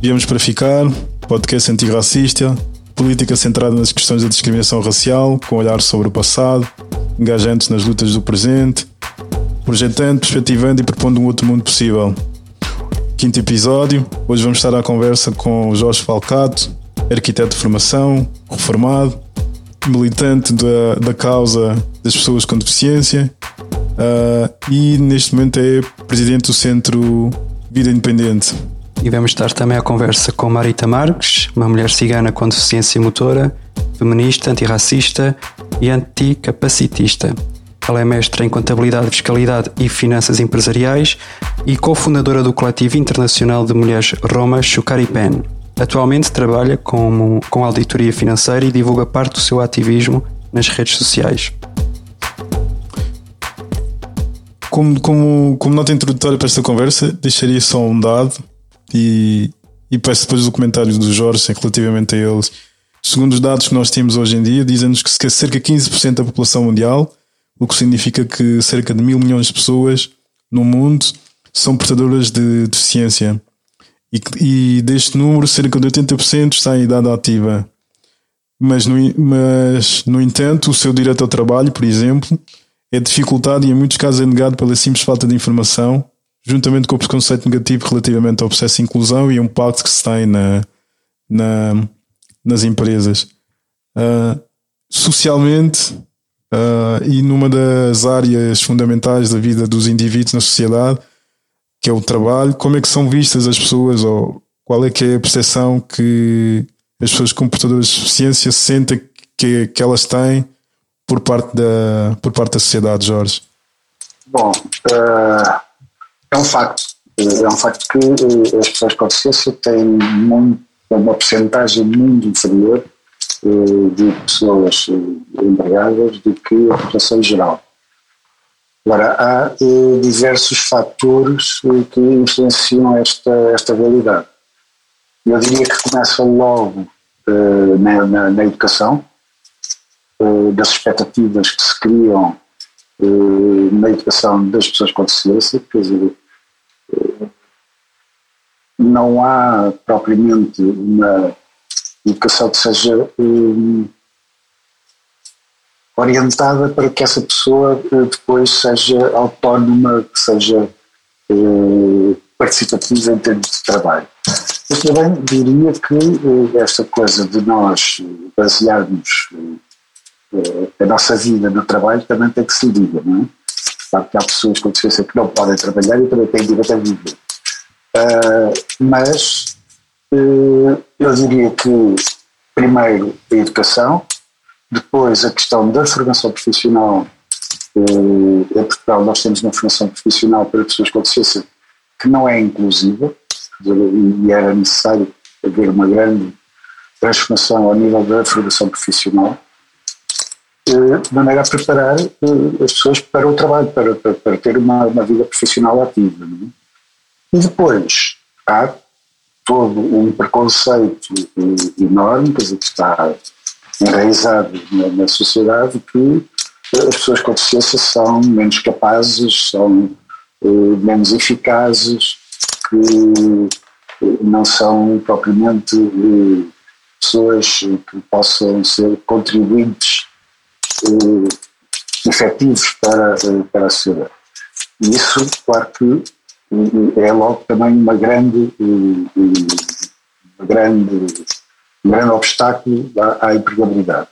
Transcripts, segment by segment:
Viemos para ficar, podcast antirracista, política centrada nas questões da discriminação racial, com olhar sobre o passado, engajantes nas lutas do presente, projetando, perspectivando e propondo um outro mundo possível. Quinto episódio, hoje vamos estar à conversa com Jorge Falcato, arquiteto de formação, reformado, militante da, da causa das pessoas com deficiência uh, e neste momento é presidente do Centro Vida Independente. Vamos estar também à conversa com Marita Marques, uma mulher cigana com deficiência motora, feminista, antirracista e anticapacitista. Ela é mestra em Contabilidade, Fiscalidade e Finanças Empresariais e cofundadora do Coletivo Internacional de Mulheres Roma Pen. Atualmente trabalha como, com auditoria financeira e divulga parte do seu ativismo nas redes sociais. Como, como, como nota introdutória para esta conversa, deixaria só um dado e, e peço depois os comentários do Jorge relativamente a eles. Segundo os dados que nós temos hoje em dia, dizem-nos que cerca de 15% da população mundial, o que significa que cerca de mil milhões de pessoas no mundo são portadoras de deficiência. E, e deste número, cerca de 80% está em idade ativa. Mas no, mas, no entanto, o seu direito ao trabalho, por exemplo, é dificultado e em muitos casos é negado pela simples falta de informação juntamente com o preconceito negativo relativamente ao processo de inclusão e o impacto que se tem na, na nas empresas. Uh, socialmente, uh, e numa das áreas fundamentais da vida dos indivíduos na sociedade, que é o trabalho, como é que são vistas as pessoas ou qual é que é a percepção que as pessoas com portadoras de deficiência sentem que, que elas têm por parte da, por parte da sociedade, Jorge? Bom, uh, é um facto. É um facto que uh, as pessoas com deficiência têm muito, uma porcentagem muito inferior uh, de pessoas empregadas do que a população geral. Agora, há diversos fatores que influenciam esta, esta realidade. Eu diria que começa logo na, na, na educação, das expectativas que se criam eh, na educação das pessoas com deficiência, quer dizer, eh, não há propriamente uma educação que seja um, orientada para que essa pessoa depois seja autónoma, que seja participativa em termos de trabalho. Mas também diria que esta coisa de nós basearmos a nossa vida no trabalho também tem que se diga, não é? Sabe que há pessoas com deficiência que não podem trabalhar e também têm direito a viver. Uh, mas uh, eu diria que, primeiro, a educação, depois a questão da formação profissional. Uh, em Portugal, nós temos uma formação profissional para pessoas com deficiência que não é inclusiva, e era necessário haver uma grande transformação ao nível da formação profissional de maneira a preparar eh, as pessoas para o trabalho, para, para, para ter uma, uma, vida profissional ativa. É? E depois há todo um preconceito eh, enorme, quer dizer, que está enraizado na, na sociedade, que as pessoas com deficiência são menos capazes, são menos eficazes, que não são propriamente pessoas que possam ser contribuintes efetivos para, para a sociedade. E isso, claro que é logo também uma grande, uma grande, um grande obstáculo à, à empregabilidade.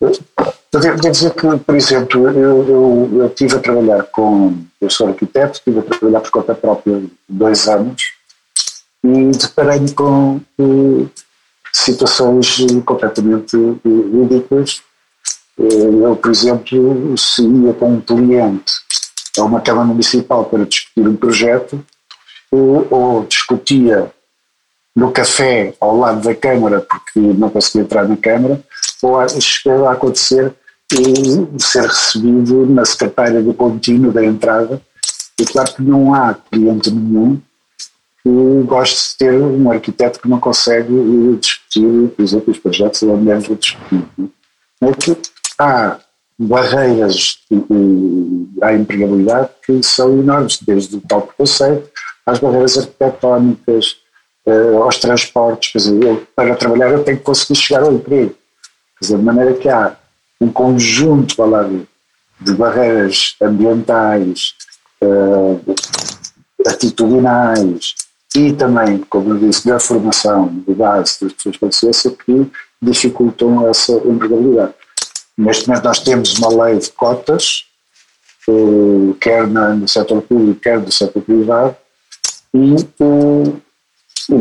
Eu devo dizer que, por exemplo, eu, eu, estive a trabalhar com, eu sou arquiteto, estive a trabalhar por conta própria dois anos e deparei-me com situações completamente ridículas eu, por exemplo, se ia com um cliente a uma Câmara Municipal para discutir um projeto, ou, ou discutia no café ao lado da Câmara, porque não conseguia entrar na Câmara, ou chegou a acontecer ser recebido na secretária do contínuo da entrada. E claro que não há cliente nenhum que goste de ter um arquiteto que não consegue discutir, por exemplo, os projetos ou mulheres a discutir. Há barreiras à empregabilidade que são enormes, desde o tal preconceito às barreiras arquitetónicas, uh, aos transportes. Quer dizer, eu, para trabalhar eu tenho que conseguir chegar ao emprego. Quer dizer, de maneira que há um conjunto lá, de, barreiras ambientais, uh, atitudinais e também, como eu disse, da formação de base das pessoas com deficiência que dificultam essa empregabilidade. Neste momento nós temos uma lei de cotas, eh, quer no setor público, quer no setor privado, e eh, se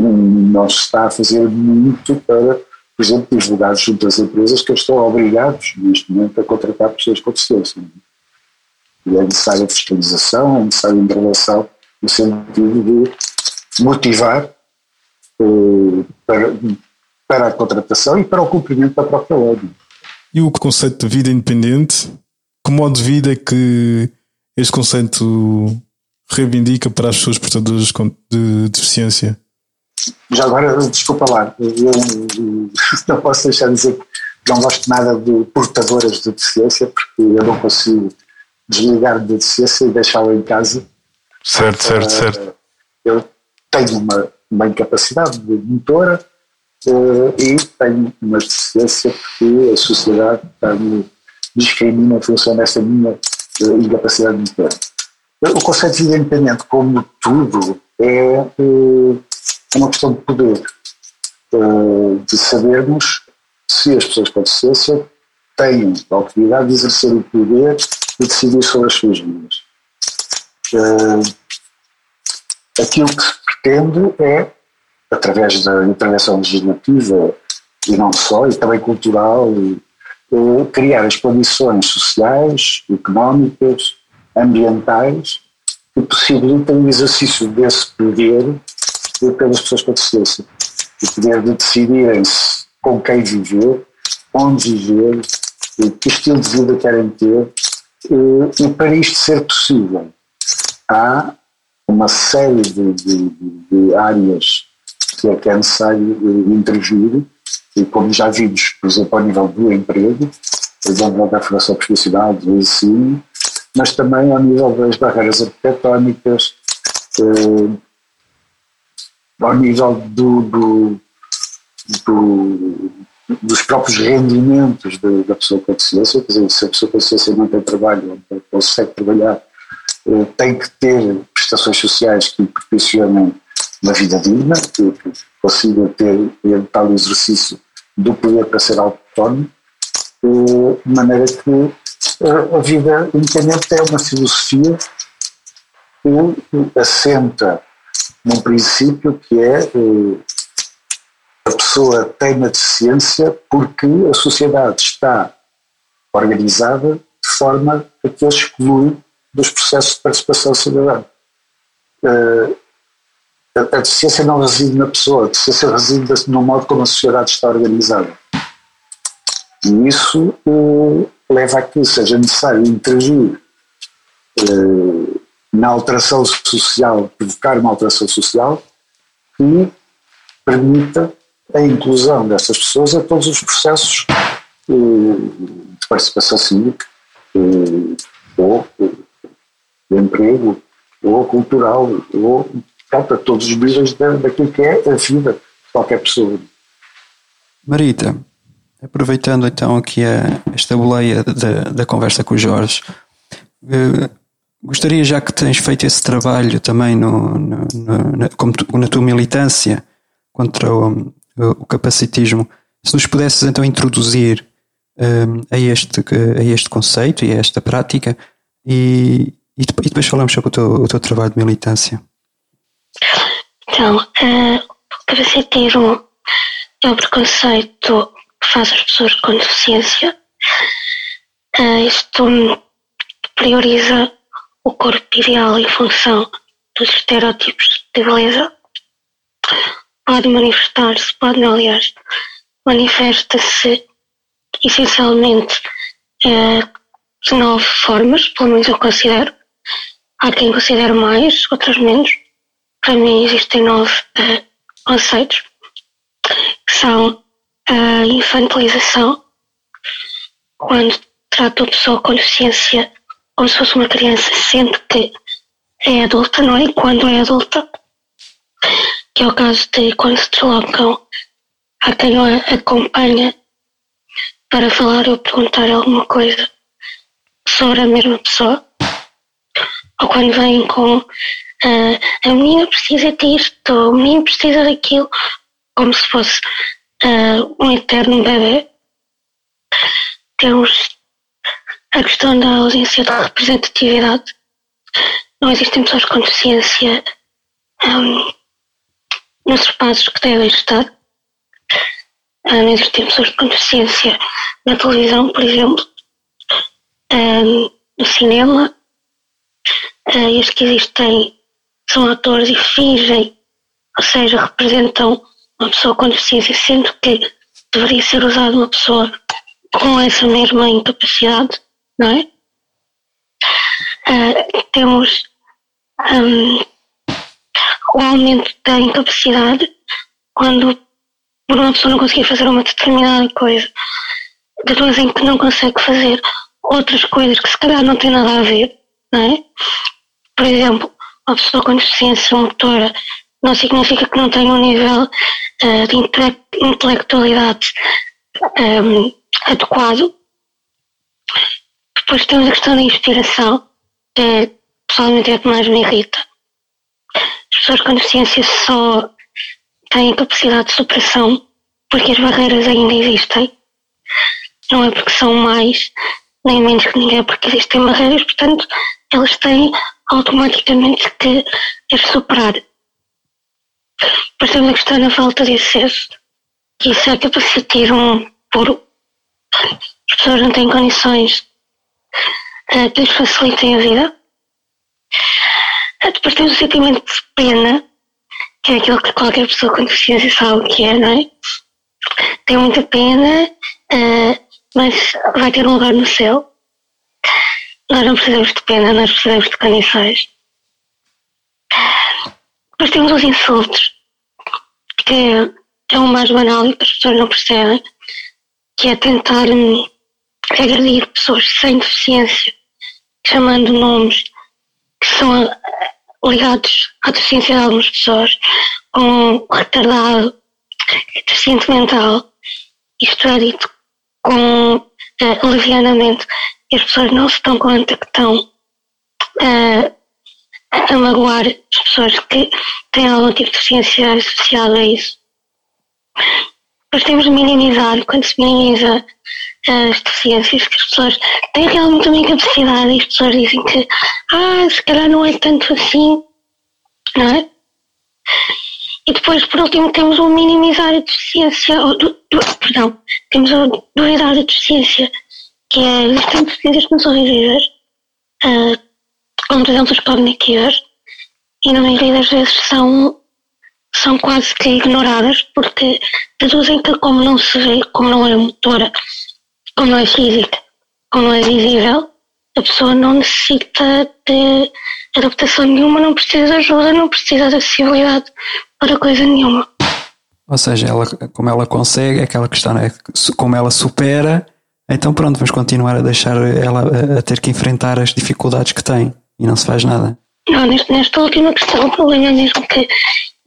está a fazer muito para, por exemplo, divulgar junto às empresas que estão obrigados, neste momento, a contratar pessoas com deficiência. E é necessária fiscalização, é necessária intervenção no sentido de motivar eh, para, para a contratação e para o cumprimento da própria ordem. E o conceito de vida independente, que modo de vida é que este conceito reivindica para as pessoas portadoras de deficiência? Já agora, desculpa lá, eu não posso deixar de dizer que não gosto nada de portadoras de deficiência, porque eu não consigo desligar de deficiência e deixá-la em casa. Certo, certo, certo. Eu tenho uma, uma incapacidade de motora e tenho uma deficiência porque a sociedade me discrimina em função dessa minha uh, incapacidade motora. O conceito de vida independente, como tudo, é uma questão de poder, eh, de sabermos se as pessoas com deficiência têm a autoridade de exercer o poder e decidir sobre as suas vidas. Eh, aquilo que se pretende é, através da intervenção legislativa e não só, e também cultural, eh, criar as condições sociais, económicas, ambientais que possibilitem o exercício desse poder pelas pessoas com deficiência. O poder de decidirem-se com quem viver, onde viver, que estilo de vida querem ter. E para isto ser possível, há uma série de, de, de áreas que é, que é necessário eh, intervir, e como já vimos, por exemplo, ao nível do emprego, exemplo, da formação profissional, do ensino, mas também ao nível das barreiras arquitetónicas, eh, ao nível do, do, do, dos próprios rendimentos da, da, pessoa com deficiência, quer dizer, se a pessoa com deficiência não tem trabalho, não consegue trabalhar, eh, tem que ter prestações sociais que proporcionem uma vida digna, que, que consiga ter tal exercício do poder para ser autónomo, de maneira que eh, a vida independente é uma filosofia que assenta num princípio que é eh, a pessoa tem uma deficiência porque a sociedade está organizada de forma a que ele exclui dos processos de participação cidadã. Uh, a, deficiência não reside na pessoa, a deficiência reside no modo como a sociedade está organizada. E isso uh, leva a que seja necessário intervir uh, na alteração social, provocar uma alteração social que permita a inclusão dessas pessoas a todos os processos eh, de participação cívica, eh, ou de emprego, ou cultural, ou pronto, a todos os níveis daquilo que é a vida de qualquer pessoa. Marita, aproveitando então aqui a, esta boleia da, da conversa com o Jorge, eh, Gostaria, já que tens feito esse trabalho também no, no, no na, como tu, na tua militância contra o, o, capacitismo, se nos pudesses então introduzir um, a, este, a este conceito e a esta prática e, e depois falamos sobre o teu, o teu trabalho de militância. Então, o capacitismo é o preconceito que faz as pessoas com deficiência. Uh, isto prioriza o corpo ideal em função dos estereótipos de beleza pode manifestar-se, pode, aliás, manifesta-se essencialmente eh, de nove formas, pelo menos eu considero. Há quem considere mais, outros menos. Para mim existem nove eh, conceitos, que são a infantilização, quando trata a pessoa com deficiência como se fosse uma criança, sente que é adulta, não é? Quando é adulta, que é o caso de quando se deslocam a quem a acompanha para falar ou perguntar alguma coisa sobre a mesma pessoa, ou quando vêm com uh, a menina precisa disto, o menino precisa daquilo, como se fosse uh, um eterno bebê. Temos a questão da ausência de representatividade. Não existem pessoas com deficiência um, nos espaços que devem estar. Uh, não existem pessoas com deficiência na televisão, por exemplo, um, no cinema. Uh, e os que existem são atores e fingem, ou seja, representam uma pessoa com deficiência, sendo que deveria ser usada uma pessoa com essa mesma incapacidade, não é? Uh, temos um, o aumento da incapacidade quando por uma pessoa não conseguir fazer uma determinada coisa, depois em que não consegue fazer outras coisas que se calhar não têm nada a ver, não é? Por exemplo, uma pessoa com deficiência motora não significa que não tenha um nível uh, de inte intelectualidade um, ehm, adequado. Depois temos a questão da inspiração, que é, pessoalmente é o que mais me irrita. As pessoas com deficiência só têm capacidade de superação porque as barreiras ainda existem. Não é porque são mais nem menos que ninguém, porque existem barreiras, portanto, elas têm automaticamente que as superar. Temos a questão da falta de acesso, que isso é capacitismo puro. As pessoas não têm condições uh, que lhes facilitem a vida. Uh, depois temos o sentimento de pena, que é aquilo que qualquer pessoa com deficiência sabe o que é, não é? Tem muita pena, uh, mas vai ter um lugar no céu. Nós não precisamos de pena, nós precisamos de condições. Depois temos os insultos, que é o mais banal e que as pessoas não percebem, que é tentar hum, agredir pessoas sem deficiência, chamando nomes que são eh, ligados à deficiência de algumas pessoas, como retardado, deficiente mental. Isto é dito com uh, levianamente e as pessoas não se dão conta que estão uh, a magoar as pessoas que têm algum tipo de deficiência associada a isso. Depois temos de minimizar, quando se minimiza as deficiências, que as pessoas têm realmente uma incapacidade e as pessoas dizem que, ah, se calhar não é tanto assim, não é? E depois, por último, temos o minimizar a deficiência, ou, do, do, perdão, temos a duvidar da deficiência, que é, existem deficiências que não são visíveis, uh, como por exemplo as cognitivas, e na maioria das vezes são, são quase que ignoradas, porque deduzem que como não se vê, como não é motora, como não é física, como não é visível, a pessoa não necessita de adaptação nenhuma, não precisa de ajuda, não precisa de acessibilidade para coisa nenhuma. Ou seja, ela, como ela consegue, aquela questão é como ela supera, então pronto, vamos continuar a deixar ela a, ter que enfrentar as dificuldades que tem e não se faz nada. Não, nesta, nesta última questão, o problema é mesmo que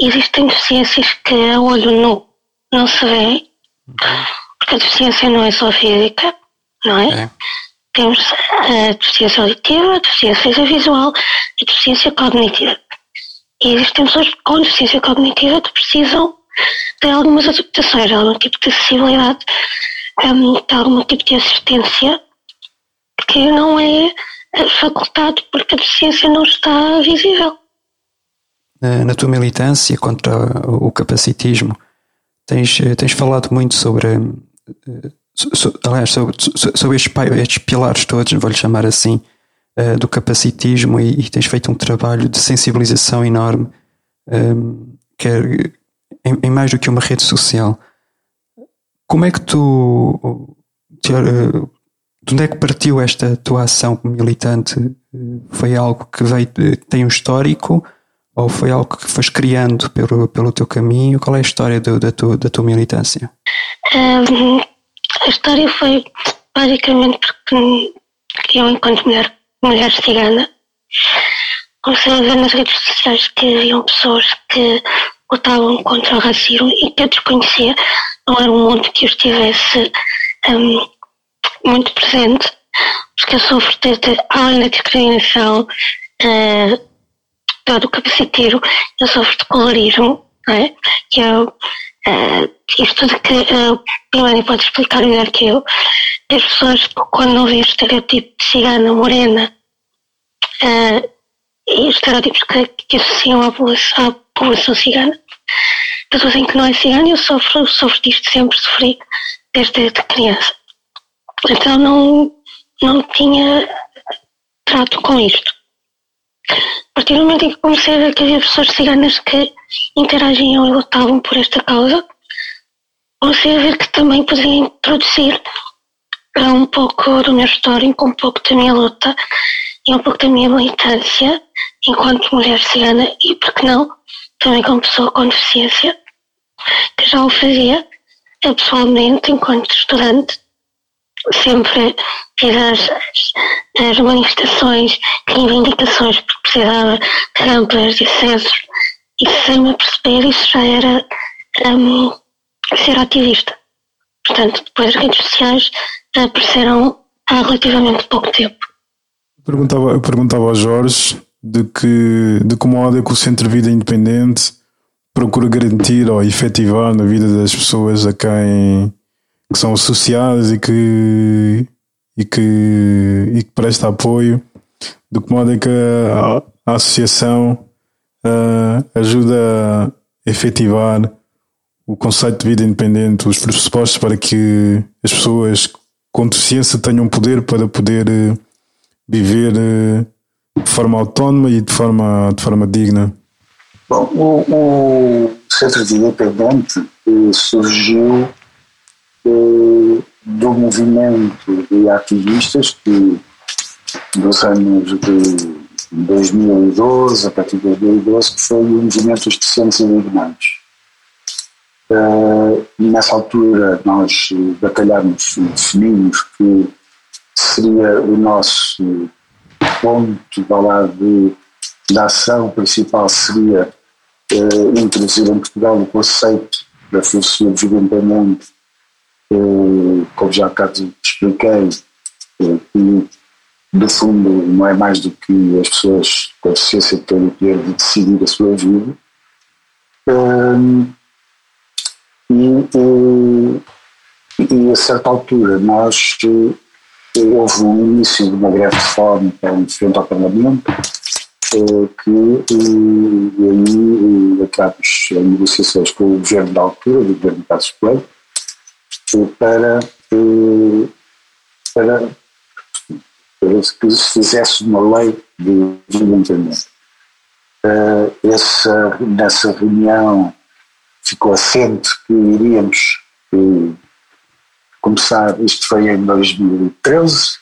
existem deficiências que a olho nu não se vê, porque a deficiência não é só física, não é? é. Temos a deficiência auditiva, a deficiência visual e a deficiência cognitiva. E existem pessoas com deficiência cognitiva que precisam de algumas adaptações, algum tipo de acessibilidade, um, de algum tipo de assistência que não é facultado porque a deficiência não está visível. Na tua militância contra o capacitismo, tens, tens falado muito sobre, eh, aliás, sobre, sobre estes, estes pilares todos, vou-lhe chamar assim, uh, do capacitismo e, e, tens feito um trabalho de sensibilização enorme, um, quer em, em, mais do que uma rede social. Como é que tu. Te, uh, de onde é que partiu esta tua ação militante? Foi algo que veio, tem um histórico ou foi algo que foste criando pelo, pelo teu caminho? Qual é a história do, da, tua, da tua militância? Um, a história foi basicamente porque eu, enquanto mulher mulher cigana, comecei a ver nas redes sociais que haviam pessoas que lutavam contra o racismo e que eu desconhecia, não era um mundo que eu estivesse um, muito presente, porque eu sofro desde, além da discriminação uh, do capaciteiro, eu sofro de colorismo, é? que é uh, isto de que uh, Milani pode explicar melhor que eu, as pessoas quando ouvem o estereotipo de cigana morena uh, e os estereotipos que, que associam à população, à população cigana, pessoas em que não é cigana, eu sofro, sofro disto sempre, sofri desde de criança. Então não, não tinha trato com isto. A partir do momento em que comecei a que havia pessoas ciganas que interagiam e lutavam por esta causa, comecei a ver que também podia introduzir um pouco do meu histórico, um pouco da minha luta e um pouco da minha militância enquanto mulher cigana e, por que não, também como pessoa com deficiência, que já o fazia pessoalmente enquanto estudante sempre fiz as, as manifestações reivindicações porque precisava de rampas e acessos e sem me perceber isso já era um, ser ativista. Portanto, depois as redes sociais apareceram há relativamente pouco tempo. Perguntava, eu perguntava ao Jorge de que, de que modo é que o Centro de Vida Independente procura garantir ou efetivar na vida das pessoas a quem que são associadas e que, e que, e que presta apoio, de que modo é que a, a associação uh, ajuda a efetivar o conceito de vida independente, os pressupostos para que as pessoas com deficiência tenham poder para poder uh, viver uh, de forma autónoma e de forma, de forma digna. Bom, o, o Centro de Vida Independente surgiu do movimento de ativistas que dos anos de 2012, a partir de 2012, que foi o movimento dos deficientes indignados. Uh, e nessa altura nós batalhamos, definimos que seria o nosso ponto lado de, da ação principal seria uh, introduzir em Portugal o conceito da filosofia de vida como já cá expliquei, que no fundo não é mais do que as pessoas com deficiência terem o poder de decidir a sua vida. e, e, a certa altura nós houve um início de uma greve de fome em frente ao Parlamento que e aí entramos em negociações com o governo da altura, o governo Passos Coelho, para, para, para que se fizesse uma lei de desligamento. Uh, essa, nessa reunião ficou assente que iríamos começar, isto foi em 2013,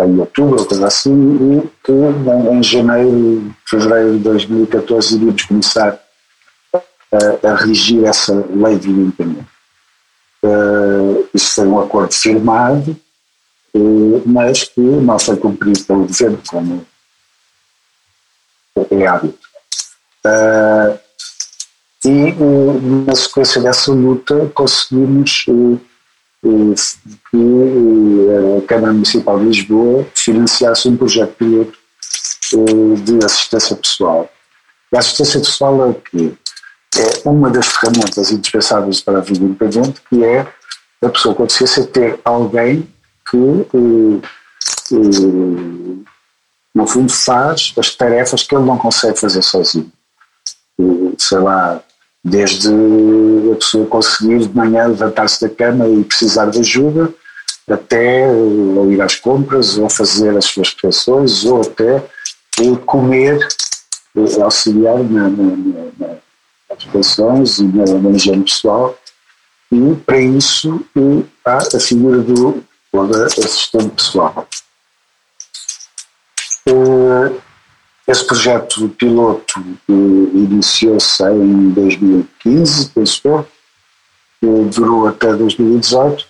em outubro, ou coisa assim, e que em, janeiro, fevereiro de 2014 iríamos começar a, a regir essa lei de independência. Uh, isso foi um acordo firmado, uh, mas que não foi cumprido pelo governo, como é hábito. Uh, e na sequência dessa luta conseguimos que a Câmara Municipal de Lisboa financiasse um projeto piloto de assistência pessoal. A assistência pessoal é o quê? É uma das ferramentas indispensáveis para a vida independente, que é a pessoa com deficiência ter alguém que, eh, eh, no fundo, faz as tarefas que ele não consegue fazer sozinho. Eh, sei lá, desde a pessoa conseguir de manhã levantar-se da cama e precisar de ajuda, até ou ir às compras, ou fazer as suas refeições, ou até comer, auxiliar na, na, na as e na, na higiene pessoal, e para isso há a figura do, do assistente pessoal. Eh, esse projeto piloto eh, iniciou-se em 2015, penso eu, durou até 2018,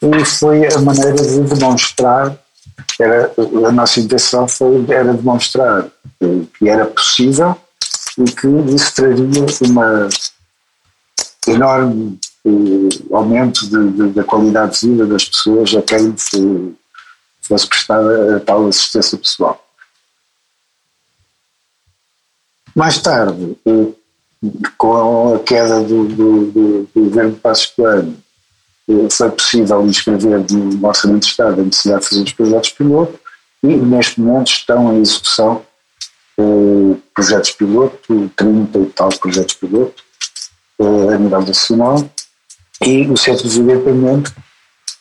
e foi a maneira de demonstrar, era, a nossa intenção foi, era demonstrar que era possível e que isso traria uma enorme eh, aumento de, de, da qualidade de vida das pessoas a quem fosse prestada a tal assistência pessoal. Mais tarde, eh, com a queda do, do, do, do governo Passos Coelho, eh, foi possível inscrever no Orçamento de Estado a necessidade de fazer os projetos piloto e neste momento estão em execução projetos piloto, 30 e tal projetos piloto eh, a nível nacional e o Centro de Desenvolvimento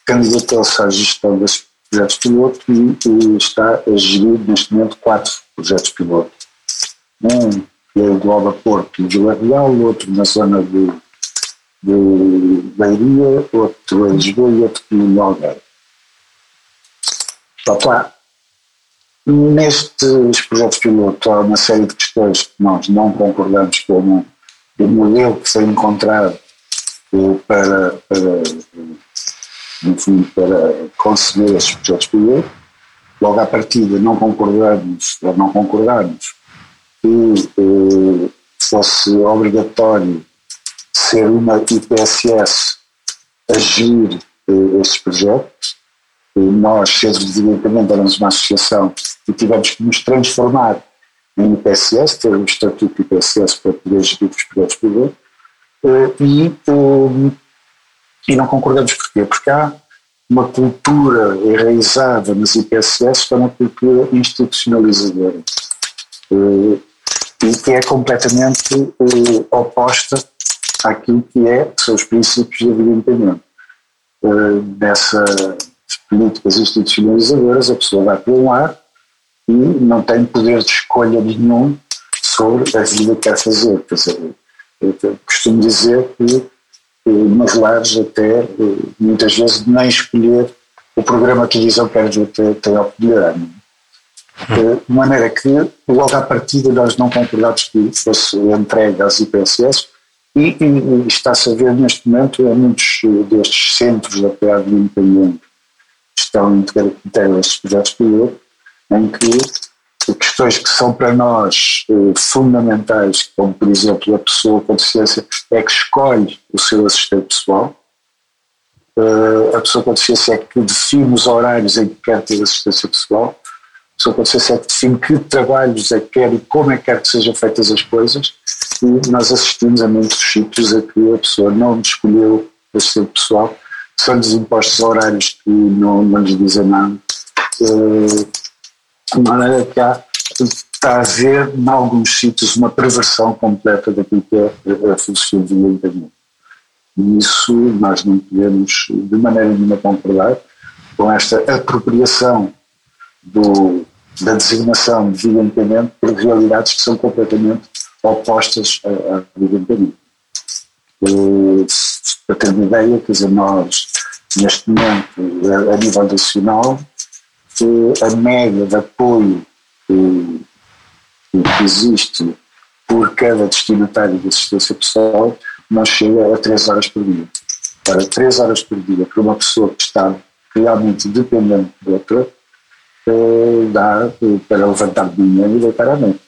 candidatou-se à gestão desses projetos piloto e, está a gerir neste momento quatro projetos piloto. Um que Alba Porto e Vila Real, outro na zona de de outro em Lisboa e outro em Algarve. Opa, nestes projetos piloto há uma série de questões que nós não concordamos com o modelo que foi encontrado eh, para, para, no fundo, para conceber estes projetos piloto. Logo à partida não concordamos, ou não concordamos que eh, fosse obrigatório ser uma IPSS a gerir eh, esses projetos. Nós, de Desenvolvimento, éramos uma associação e tivemos que nos transformar em IPSS, ter um estatuto de IPSS para poder gerir os projetos privados. Eh, e, eh, e não concordamos porquê? Porque há uma cultura enraizada nas IPSS que é uma cultura institucionalizadora eh, e que é completamente oposta àquilo que, é, são os princípios da vida independente. Políticas institucionalizadoras, a pessoa vai para um lado e não tem poder de escolha nenhum sobre a vida que quer fazer. Quer dizer, eu costumo dizer que eh, nos lares até eh, muitas vezes nem escolher o programa de televisão que queres ter, tem a oportunidade. De maneira que, logo à partida, nós não concordamos que fosse entregue às IPSS, e, e está-se a ver neste momento em muitos destes centros da PAD independente estão integrados estes projetos piloto, em que questões que são para nós eh, fundamentais, como por exemplo a pessoa com deficiência, é que escolhe o seu assistente pessoal, uh, a pessoa com deficiência é que define os horários em que quer ter assistência pessoal, a pessoa com deficiência é que define que trabalhos é que quer e como é que quer que sejam feitas as coisas, e nós assistimos a muitos sítios a que a pessoa não escolheu o seu pessoal, são-lhes impostos horários que não, não lhes dizem nada. Uh, de maneira que há, está a haver, em alguns sítios, uma perversão completa daquilo que é a filosofia do internet. E isso nós não podemos, de maneira nenhuma, concordar com esta apropriação do, da designação de vida por realidades que são completamente opostas à, vida. Para ter uma ideia, quer dizer, nós, neste momento, a, a nível nacional, a média de apoio que, que existe por cada destinatário de assistência pessoal não chega a 3 horas por dia. Para 3 horas por dia, para uma pessoa que está realmente dependente de outra, eh, dá para levantar dinheiro e deitar a noite.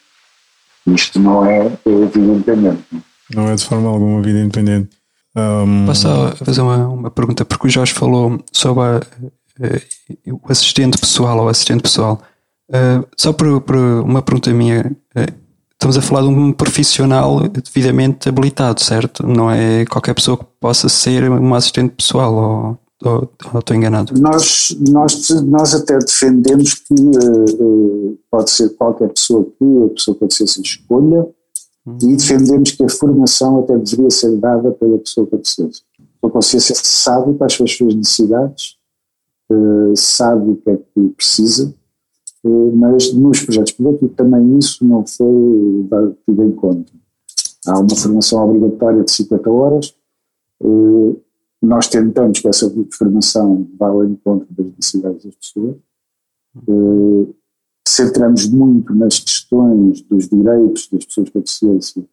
Isto não é, é vida independente. Não é de forma alguma vida independente. Um... Posso fazer uma, uma pergunta? Porque o Jorge falou sobre a, uh, o assistente pessoal ou assistente pessoal. Uh, só por, por, uma pergunta minha. Uh, estamos a falar de um profissional devidamente habilitado, certo? Não é qualquer pessoa que possa ser uma assistente pessoal ou, ou, ou estou enganado? Nós, nós, nós até defendemos que pode ser qualquer pessoa que a pessoa pode ser sem escolha. E defendemos que a formação até deveria ser dada pela pessoa com deficiência. A consciência sabe quais são as suas necessidades, uh, sabe o que é que precisa, uh, mas nos projetos piloto também isso não foi tido em conta. Há uma formação obrigatória de 50 horas, uh, nós tentamos que essa formação vá ao encontro das necessidades das pessoas, centramos muito nas questões dos direitos das pessoas com deficiência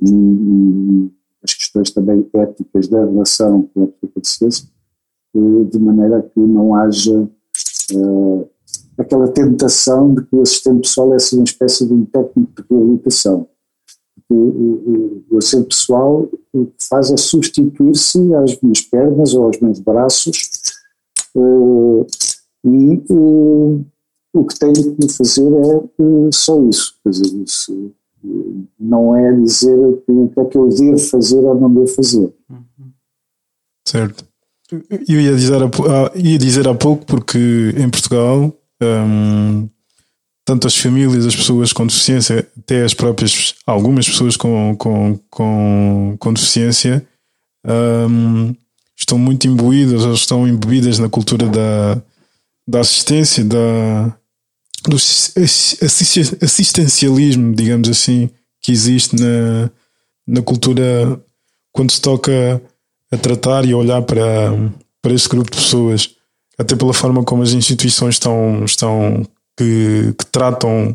e, e as questões também éticas da relação com a pessoa com deficiência, de maneira que não haja uh, aquela tentação de que o assistente pessoal é assim uma espécie de um técnico de reabilitação. o, o assento pessoal o que faz é substituir-se às minhas pernas ou aos meus braços uh, e uh, o que tenho que fazer é uh, só isso. Quer dizer, isso, não é dizer o que é que eu devo fazer ou não devo fazer. Certo. Eu ia dizer, há, ia dizer há pouco porque em Portugal um, tanto as famílias, as pessoas com deficiência, até as próprias, algumas pessoas com, com, com, com deficiência, um, estão muito imbuídas ou estão imbuídas na cultura da, da assistência, da, do assistencialismo, digamos assim, que existe na, na cultura quando se toca a tratar e a olhar para, para este grupo de pessoas, até pela forma como as instituições estão, estão que, que tratam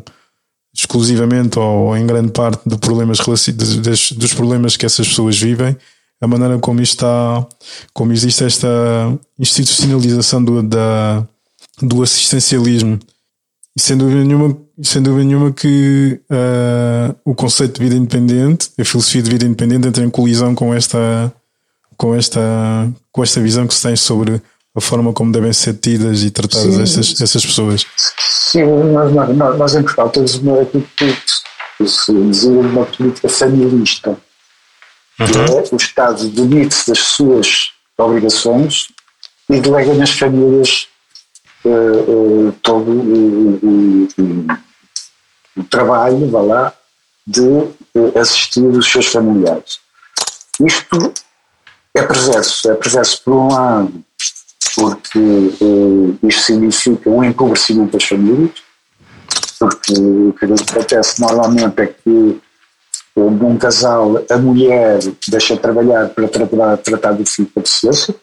exclusivamente ou em grande parte de problemas dos, dos problemas que essas pessoas vivem, a maneira como está, como existe esta institucionalização do, da, do assistencialismo. E sem dúvida nenhuma, sem dúvida nenhuma que uh, o conceito de vida independente, a filosofia de vida independente entra em colisão com esta, com esta, com esta visão que se tem sobre a forma como devem ser tidas e tratadas essas, essas pessoas. Sim, nós, nós, nós em Portugal temos uma, uma política familista, uhum. que é o Estado demite das suas obrigações e delega nas famílias uh, todo o, o, o, trabalho, vá lá, de uh, assistir os seus familiares. Isto é perverso, é perverso por um lado porque isto significa um empobrecimento das famílias, porque o que acontece normalmente é que num casal a mulher deixa de trabalhar para tratar, tratar do filho com deficiência,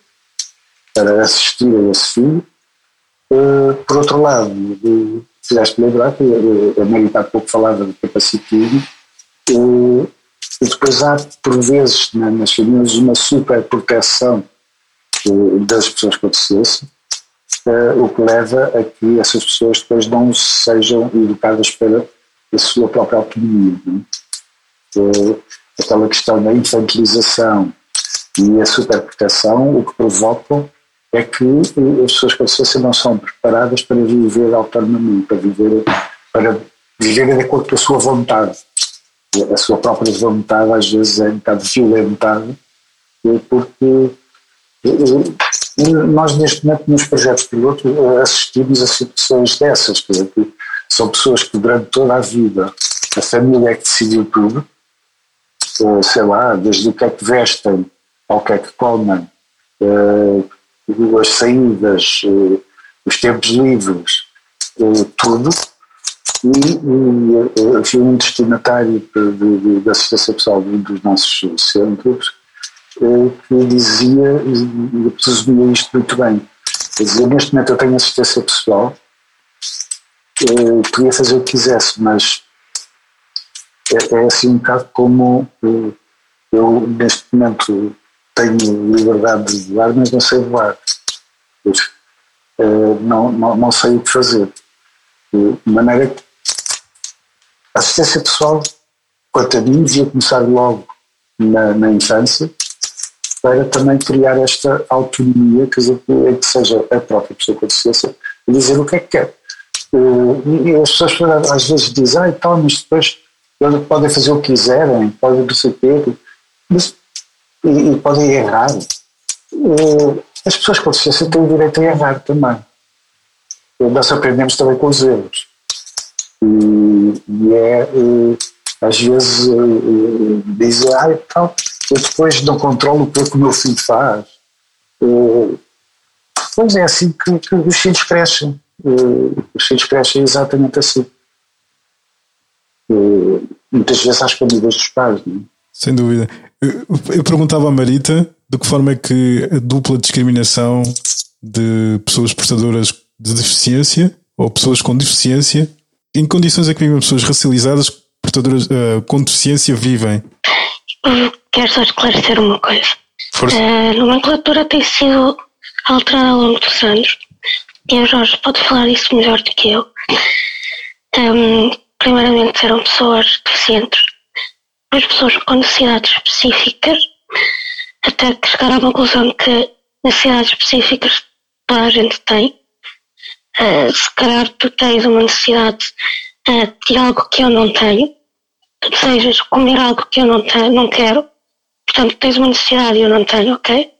para assistir a esse filho. Uh, por outro lado, uh, fizeste lembrar que a Marita há pouco falava de capacitismo, e depois há, por vezes, nas famílias, uma super proteção das pessoas com deficiência, o que leva a que essas pessoas depois não sejam educadas para a sua própria autonomia. É? Aquela questão da infantilização e a superproteção, o que provocam é que as pessoas com deficiência não são preparadas para viver autonomamente, para viver, para viver de acordo com a sua vontade. A sua própria vontade às vezes é um bocado violentada, porque nós, neste momento, nos projetos piloto, assistimos a situações dessas, quer dizer, que são pessoas que durante toda a vida a família é que decidiu tudo, eh, sei lá, desde o que é que vestem ao que é que comem, eh, as saídas, eh, os tempos livres, tudo. E, e fui um destinatário de, de, de assistência pessoal de um dos nossos centros que dizia e presumia isto muito bem. Dizer, neste momento eu tenho assistência pessoal, podia fazer o que quisesse, mas é, é assim um bocado como eu neste momento tenho liberdade de voar, mas não sei voar. Não, não, não sei o que fazer. De maneira que a assistência pessoal, quanto a mim, devia começar logo na, na infância, para também criar esta autonomia, quer dizer, que seja a própria pessoa com deficiência dizer o que é que quer. Eh, e as pessoas às vezes dizem, ah, então, mas depois podem fazer o que quiserem, podem não sei o quê, mas, e, e podem errar. As pessoas com deficiência têm o direito a errar também. Nós aprendemos também com os erros. E, e é, eh, às vezes, dizem, ah, então, eu depois não controlo o que o meu filho faz. Pois é assim que, que os filhos crescem. Os filhos crescem exatamente assim. Muitas vezes às escondidas dos pais. Não é? Sem dúvida. Eu, eu perguntava à Marita de que forma é que a dupla discriminação de pessoas portadoras de deficiência ou pessoas com deficiência, em condições é que vivem pessoas racializadas portadoras uh, com deficiência vivem? quero só esclarecer uma coisa. A nomenclatura tem sido alterada ao longo dos anos e o Jorge pode falar isso melhor do que eu. Um, primeiramente eram pessoas deficientes as pessoas com necessidades específicas, até chegar à conclusão que necessidades específicas toda a gente tem. Uh, se calhar tu tens uma necessidade uh, de algo que eu não tenho, tu desejas comer algo que eu não, tenho, não quero, portanto tens uma necessidade e eu não tenho, ok?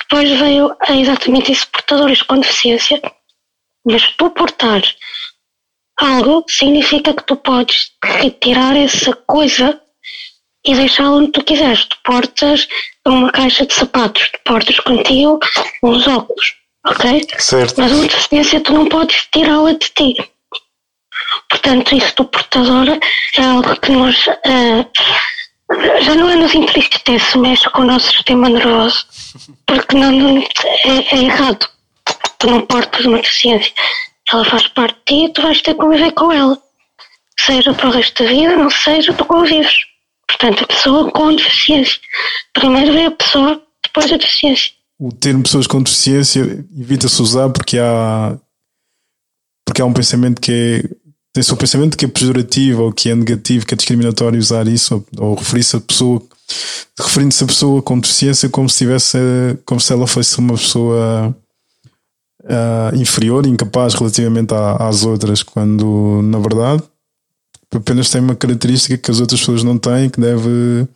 Depois veio exatamente isso, portadores com deficiência, mas tu portar algo significa que tu podes retirar essa coisa e deixá-la onde tu quiseres. Tu portas uma caixa de sapatos, tu portas contigo uns óculos, ok? Certo. Mas uma deficiência tu não podes tirá-la de ti. Portanto, isso do portador é algo que nós uh, já não é nos entristece, mexe com o nosso sistema nervoso, porque não, não é, é, errado. Tu não portas uma deficiência. Ela faz parte de ti e tu vais ter que conviver com ela. Seja para o resto da vida, não seja, tu convives. Portanto, a pessoa com deficiência. Primeiro vem a pessoa, depois a deficiência. O termo pessoas com deficiência evita-se usar porque há porque há um pensamento que é tem-se um pensamento que é pejorativo ou que é negativo, que é discriminatório usar isso, ou, ou referir-se a pessoa, referindo-se a pessoa com deficiência como se tivesse, como se ela fosse uma pessoa uh, inferior, incapaz relativamente às outras, quando na verdade apenas tem uma característica que as outras pessoas não têm, que deve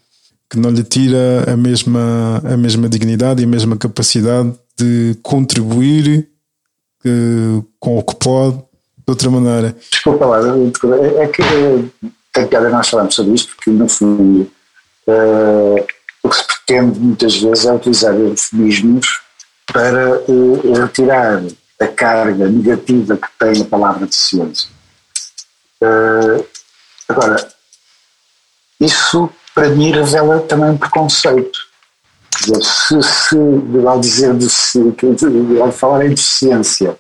que não lhe tira a mesma, a mesma dignidade e a mesma capacidade de contribuir uh, com o que pode de outra maneira. Desculpa lá, é que tem piada nós falamos sobre isto, porque no fundo uh, o que se pretende muitas vezes é utilizar eufemismos para retirar a carga negativa que tem a palavra deficiência. Uh, agora, isso para mim revela também um preconceito. Se, se ao dizer de, ao falar em deficiência,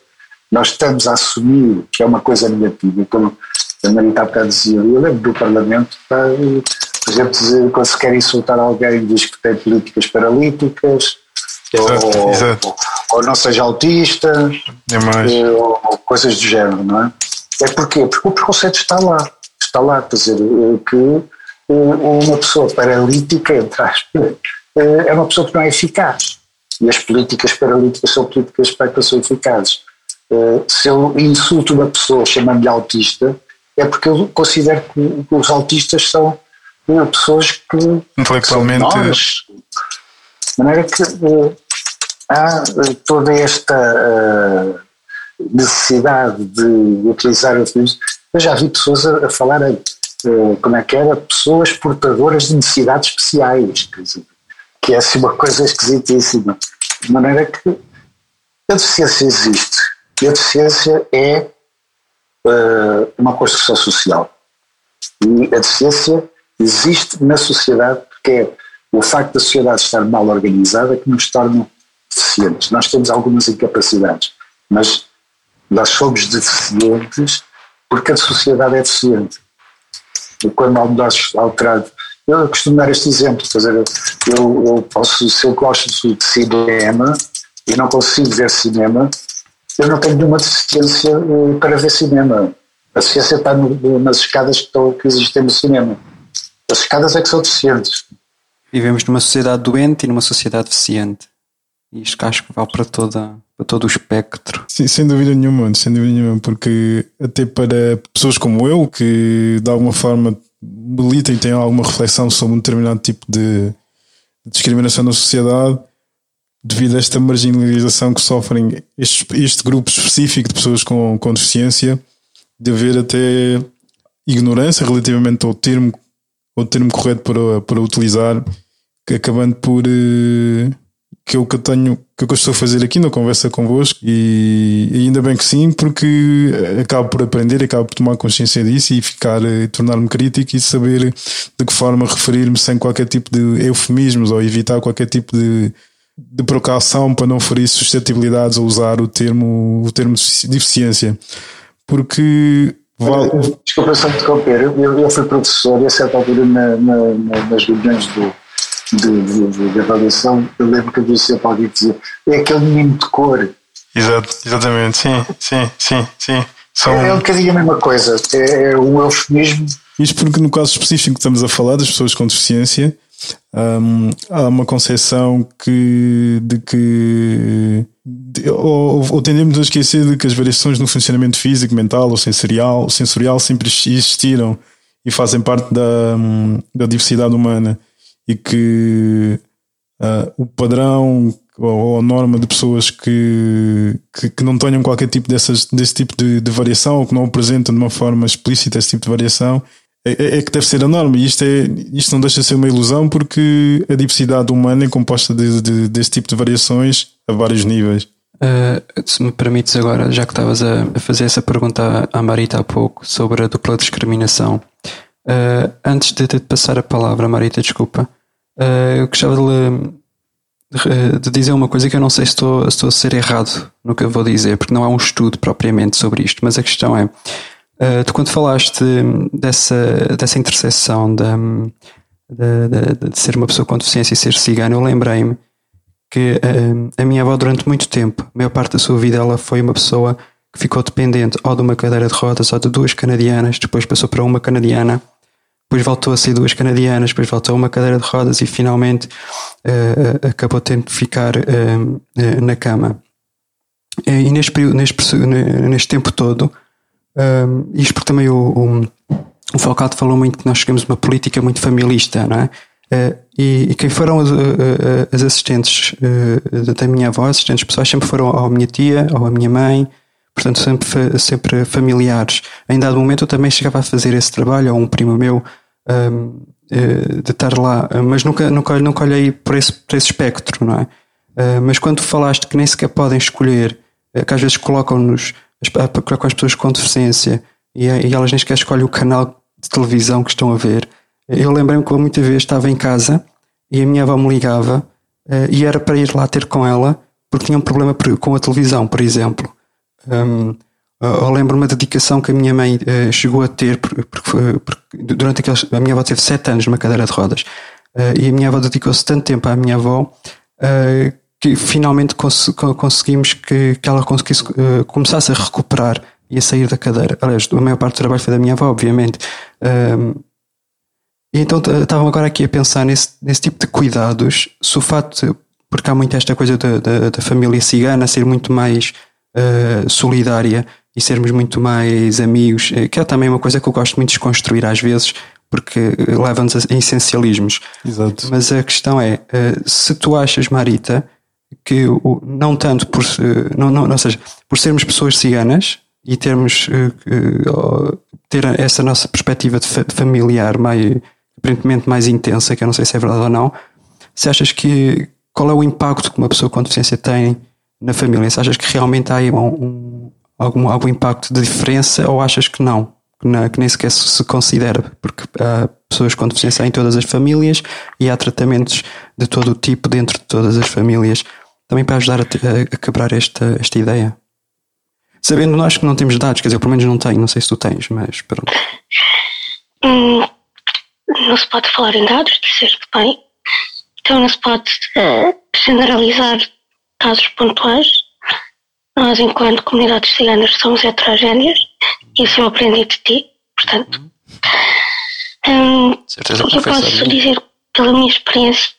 nós estamos a assumir que é uma coisa negativa, como a Marita há dizia, eu lembro do Parlamento, por exemplo, quando se quer insultar alguém diz que tem políticas paralíticas, exato, ou, exato. Ou, ou, não seja autista, é ou, ou, coisas do género, não é? É porquê? Porque o preconceito está lá, lá, quer dizer, que uma pessoa paralítica, entre aspas, eh, é uma pessoa que não é eficaz. E as políticas paralíticas são políticas para que são eficazes. Eh, se eu insulto uma pessoa chamando-lhe autista, é porque eu considero que os autistas são eh, pessoas que. Intelectualmente. De maneira que há toda esta necessidade de utilizar. Eu já vi pessoas a, a falar, uh, como é que era, pessoas portadoras de necessidades especiais, dizer, que é assim uma coisa esquisitíssima. De maneira que a deficiência existe e a deficiência é uh, uma construção social. E a deficiência existe na sociedade porque é o facto da sociedade estar mal organizada que nos torna deficientes. Nós temos algumas incapacidades, mas nós somos deficientes porque a sociedade é deficiente. E quando nós alterado. Eu costumo dar este exemplo, fazer, eu, eu posso, se eu gosto de cinema e não consigo ver cinema, eu não tenho nenhuma deficiência eh, para ver cinema. A deficiência está no, nas escadas que, estão, que existem no cinema. As escadas é que são deficientes. Vivemos numa sociedade doente e numa sociedade deficiente. E isto acho que vale para, toda, para todo o espectro. Sim, sem dúvida nenhuma, sem dúvida nenhuma, porque até para pessoas como eu, que de alguma forma militam e têm alguma reflexão sobre um determinado tipo de discriminação na sociedade, devido a esta marginalização que sofrem este, este grupo específico de pessoas com, com deficiência, de haver até ignorância relativamente ao termo, ao termo correto para, para utilizar, acabando por uh, que é o que eu tenho, que é que eu estou a fazer aqui na conversa convosco, e, e ainda bem que sim, porque acabo por aprender, acabo por tomar consciência disso e ficar, uh, tornar-me crítico e saber de que forma referir-me sem qualquer tipo de eufemismos ou evitar qualquer tipo de de precaução para não ferir suscetibilidades a usar o termo, o termo deficiência. Porque. Vale... Desculpa só interromper, eu, eu fui professor e a certa altura na, na, nas reuniões do, de, de, de, de, avaliação, eu lembro que havia sempre alguém dizer é aquele menino de cor. Exato, exatamente, sim, sim, sim, sim. São... É, é um bocadinho a mesma coisa, é, é um eufemismo Isto porque no caso específico que estamos a falar das pessoas com deficiência, um, há uma concepção que, de que de, ou, ou, tendemos a esquecer de que as variações no funcionamento físico, mental ou sensorial, sensorial sempre existiram e fazem parte da, da diversidade humana e que uh, o padrão ou a norma de pessoas que, que, que, não tenham qualquer tipo dessas, desse tipo de, de variação ou que não apresentam de uma forma explícita esse tipo de variação é, é, é, que deve ser a norma. E isto, é, isto não deixa de ser uma ilusão porque a diversidade humana é composta de, de, desse tipo de variações a vários níveis. Uh, se me permites agora, já que estavas a, fazer essa pergunta à Marita há pouco sobre a dupla discriminação, uh, antes de, de, passar a palavra, Marita, desculpa, uh, eu gostava de, de, dizer uma coisa que eu não sei se estou, se estou a ser errado no que eu vou dizer, porque não há um estudo propriamente sobre isto, mas a questão é Uh, tu quando falaste dessa, dessa interseção de, de, de, ser uma pessoa com deficiência e ser cigana, eu lembrei-me que uh, a minha avó durante muito tempo, a maior parte da sua vida, ela foi uma pessoa que ficou dependente ou de uma cadeira de rodas ou de duas canadianas, depois passou para uma canadiana, depois voltou a ser duas canadianas, depois voltou a uma cadeira de rodas e finalmente uh, acabou tendo de ficar na cama. E neste, período, neste, neste tempo todo, um, isto porque também o, o, o Falcado falou muito que nós chegamos a uma política muito familista, não é? Uh, e, e, quem foram as, uh, as assistentes uh, da minha avó, assistentes pessoais, sempre foram ou a minha tia ou a minha mãe, portanto, sempre, sempre familiares. Em dado momento eu também chegava a fazer esse trabalho, ou um primo meu, um, de estar lá, mas nunca, nunca, nunca olhei por esse, por esse espectro, não é? mas quando falaste que nem sequer podem escolher, que às vezes colocam-nos com as pessoas com deficiência e, elas nem sequer escolhem o canal de televisão que estão a ver. Eu lembrei-me que muitas vezes estava em casa e a minha avó me ligava e era para ir lá ter com ela porque tinha um problema com a televisão, por exemplo. Um, eu lembro-me da dedicação que a minha mãe uh, chegou a ter, porque, porque, durante aqueles. A minha avó teve sete anos numa cadeira de rodas. Uh, e a minha avó dedicou-se tanto tempo à minha avó que finalmente cons conseguimos que, que ela conseguisse uh, começasse a recuperar e a sair da cadeira. Aliás, a maior parte do trabalho foi da minha avó, obviamente. Um, e então estavam agora aqui a pensar nesse, nesse tipo de cuidados, se o facto, porque há muito esta coisa da família cigana ser muito mais uh, solidária e sermos muito mais amigos, eh, que é também uma coisa que eu gosto muito de desconstruir às vezes, porque leva-nos a essencialismos. Exato. Mas a questão é, se tu achas, Marita, que não tanto por, não, não, ou seja, por sermos pessoas ciganas e termos ter essa nossa perspectiva de, de familiar mais aparentemente mais intensa, que eu não sei se é verdade ou não, se achas que qual é o impacto que uma pessoa com deficiência tem na família? Se achas que realmente há um, um, algum, algum impacto de diferença ou achas que não? Que, que nem sequer se considera, porque há pessoas com deficiência em todas as famílias e há tratamentos de todo o tipo dentro de todas as famílias, também para ajudar a, a quebrar esta, esta ideia. Sabendo nós que não temos dados, quer dizer, pelo menos não tenho, não sei se tu tens, mas pronto. Hum, não se pode falar em dados, disseste bem. Então não se pode uh, generalizar casos pontuais. Nós, enquanto comunidades ciganas, somos heterogéneas. Isso eu aprendi de ti, portanto. Hum, o que eu posso dizer pela minha experiência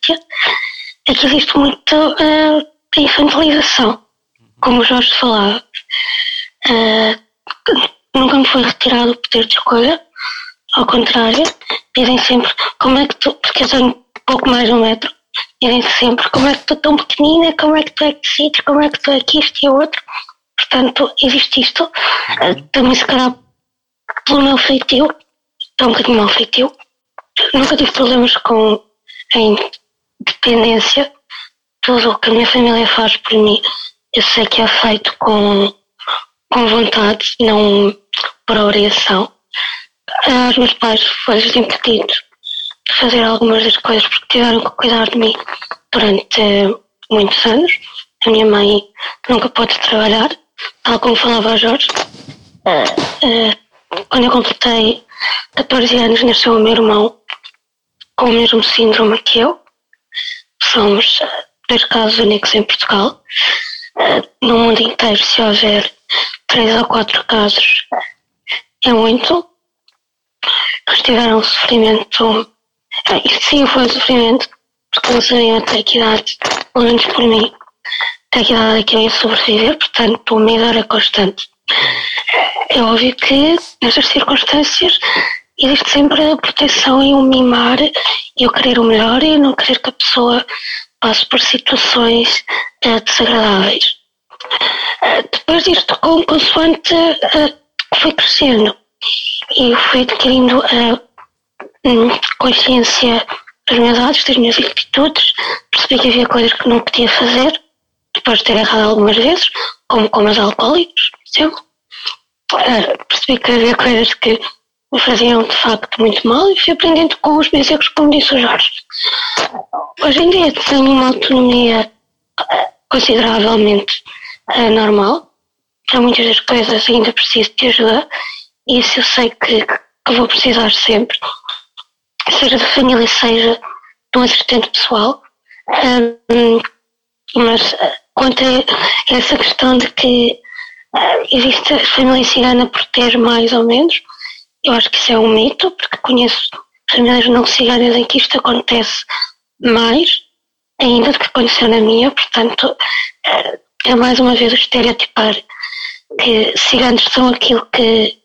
é que existe muito uh, infantilização, como o Jorge falava. Uh, nunca me foi retirado o poder de escolha, ao contrário, dizem sempre como é que tu, porque eu tenho pouco mais de um metro, dizem sempre como é que tu tão pequenina, como é que tu é que decides, como é que tu é que isto e o outro. Portanto, existe isto. Uh, também se calhar pelo meu feitio, é um bocadinho mal feitio. Nunca tive problemas com a independência. Tudo o que a minha família faz por mim, eu sei que é feito com, com vontade, não por obrigação. Aos meus pais foi-lhes impedido fazer algumas das coisas porque tiveram que cuidar de mim durante muitos anos. A minha mãe nunca pôde trabalhar, tal como falava a Jorge. Uh, quando eu completei 14 anos, nasceu o meu irmão com o mesmo síndrome que eu. Somos uh, dois casos únicos em Portugal. Uh, no mundo inteiro, se houver três ou quatro casos, é muito. eles tiveram sofrimento, ah, isto sim foi sofrimento, porque não sabiam até que idade, pelo menos por mim, até que idade é que eu ia sobreviver, portanto o medo era constante. É óbvio que nestas circunstâncias existe sempre a proteção e o mimar e o querer o melhor e não querer que a pessoa passe por situações uh, desagradáveis. Uh, depois disto, com consoante uh, foi crescendo e fui adquirindo a um, consciência dos meus atos, das minhas atitudes, percebi que havia coisas que não podia fazer, depois de ter errado algumas vezes, como com os alcoólicos, por exemplo. Uh, percebi que havia coisas que me faziam de facto muito mal e fui aprendendo com os meus erros, como disse o Jorge. Hoje em dia tenho uma autonomia uh, consideravelmente uh, normal. Para muitas das coisas ainda preciso de ajuda e isso eu sei que, que vou precisar sempre, seja da família, seja de um assistente pessoal. Um, mas quanto a essa questão de que uh, existe a família cigana por ter mais ou menos, eu acho que isso é um mito, porque conheço famílias não ciganas em que isto acontece mais ainda do que aconteceu na minha, portanto, uh, é mais uma vez o estereotipar que ciganos são aquilo que,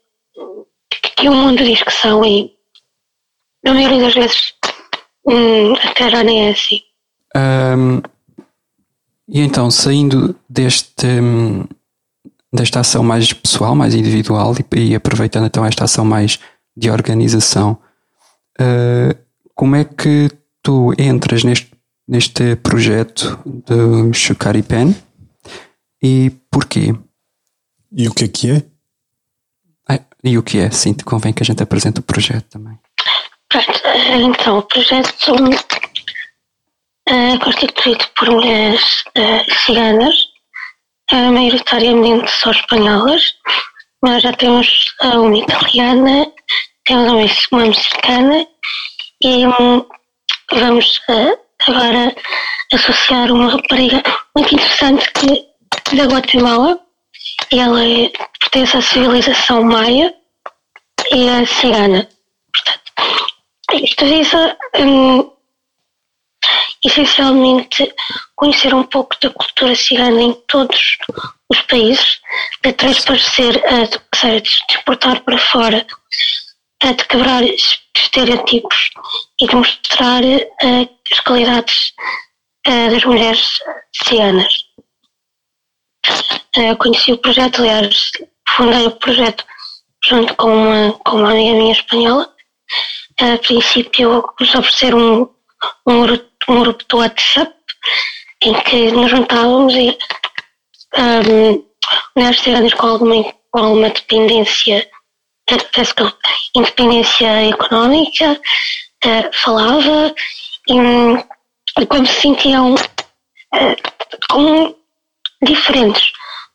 que o mundo diz que são e na maioria das vezes hum, até já nem é assim. Um, e então, saindo deste, hum, desta ação mais pessoal, mais individual, e, e aproveitando então esta ação mais de organização, uh, como é que tu entras neste, neste projeto do Shukari Pen e porquê? E o que é que é? Ah, e o que é? Sim, convém que a gente apresente o projeto também. Pronto, então, o projeto é constituído por mulheres uh, ciganas, maioritariamente só espanholas. Nós já temos uma italiana, temos uma mexicana e um, vamos agora associar uma rapariga muito interessante que, da Guatemala. Ela é, pertence à civilização maia e é cigana. Portanto, isto visa um, essencialmente conhecer um pouco da cultura cigana em todos os países, de transparecer, de, seja, de exportar para fora, de quebrar estereotipos e de mostrar as qualidades das mulheres ciganas. Eu conheci o projeto, aliás, fundei o projeto junto com uma, com uma amiga minha espanhola. A princípio, nos oferecer um, um, um grupo WhatsApp em que nos juntávamos e um, ciganas com alguma, com alguma dependência, que independência económica, uh, falava e, como se sentiam uh, como diferentes,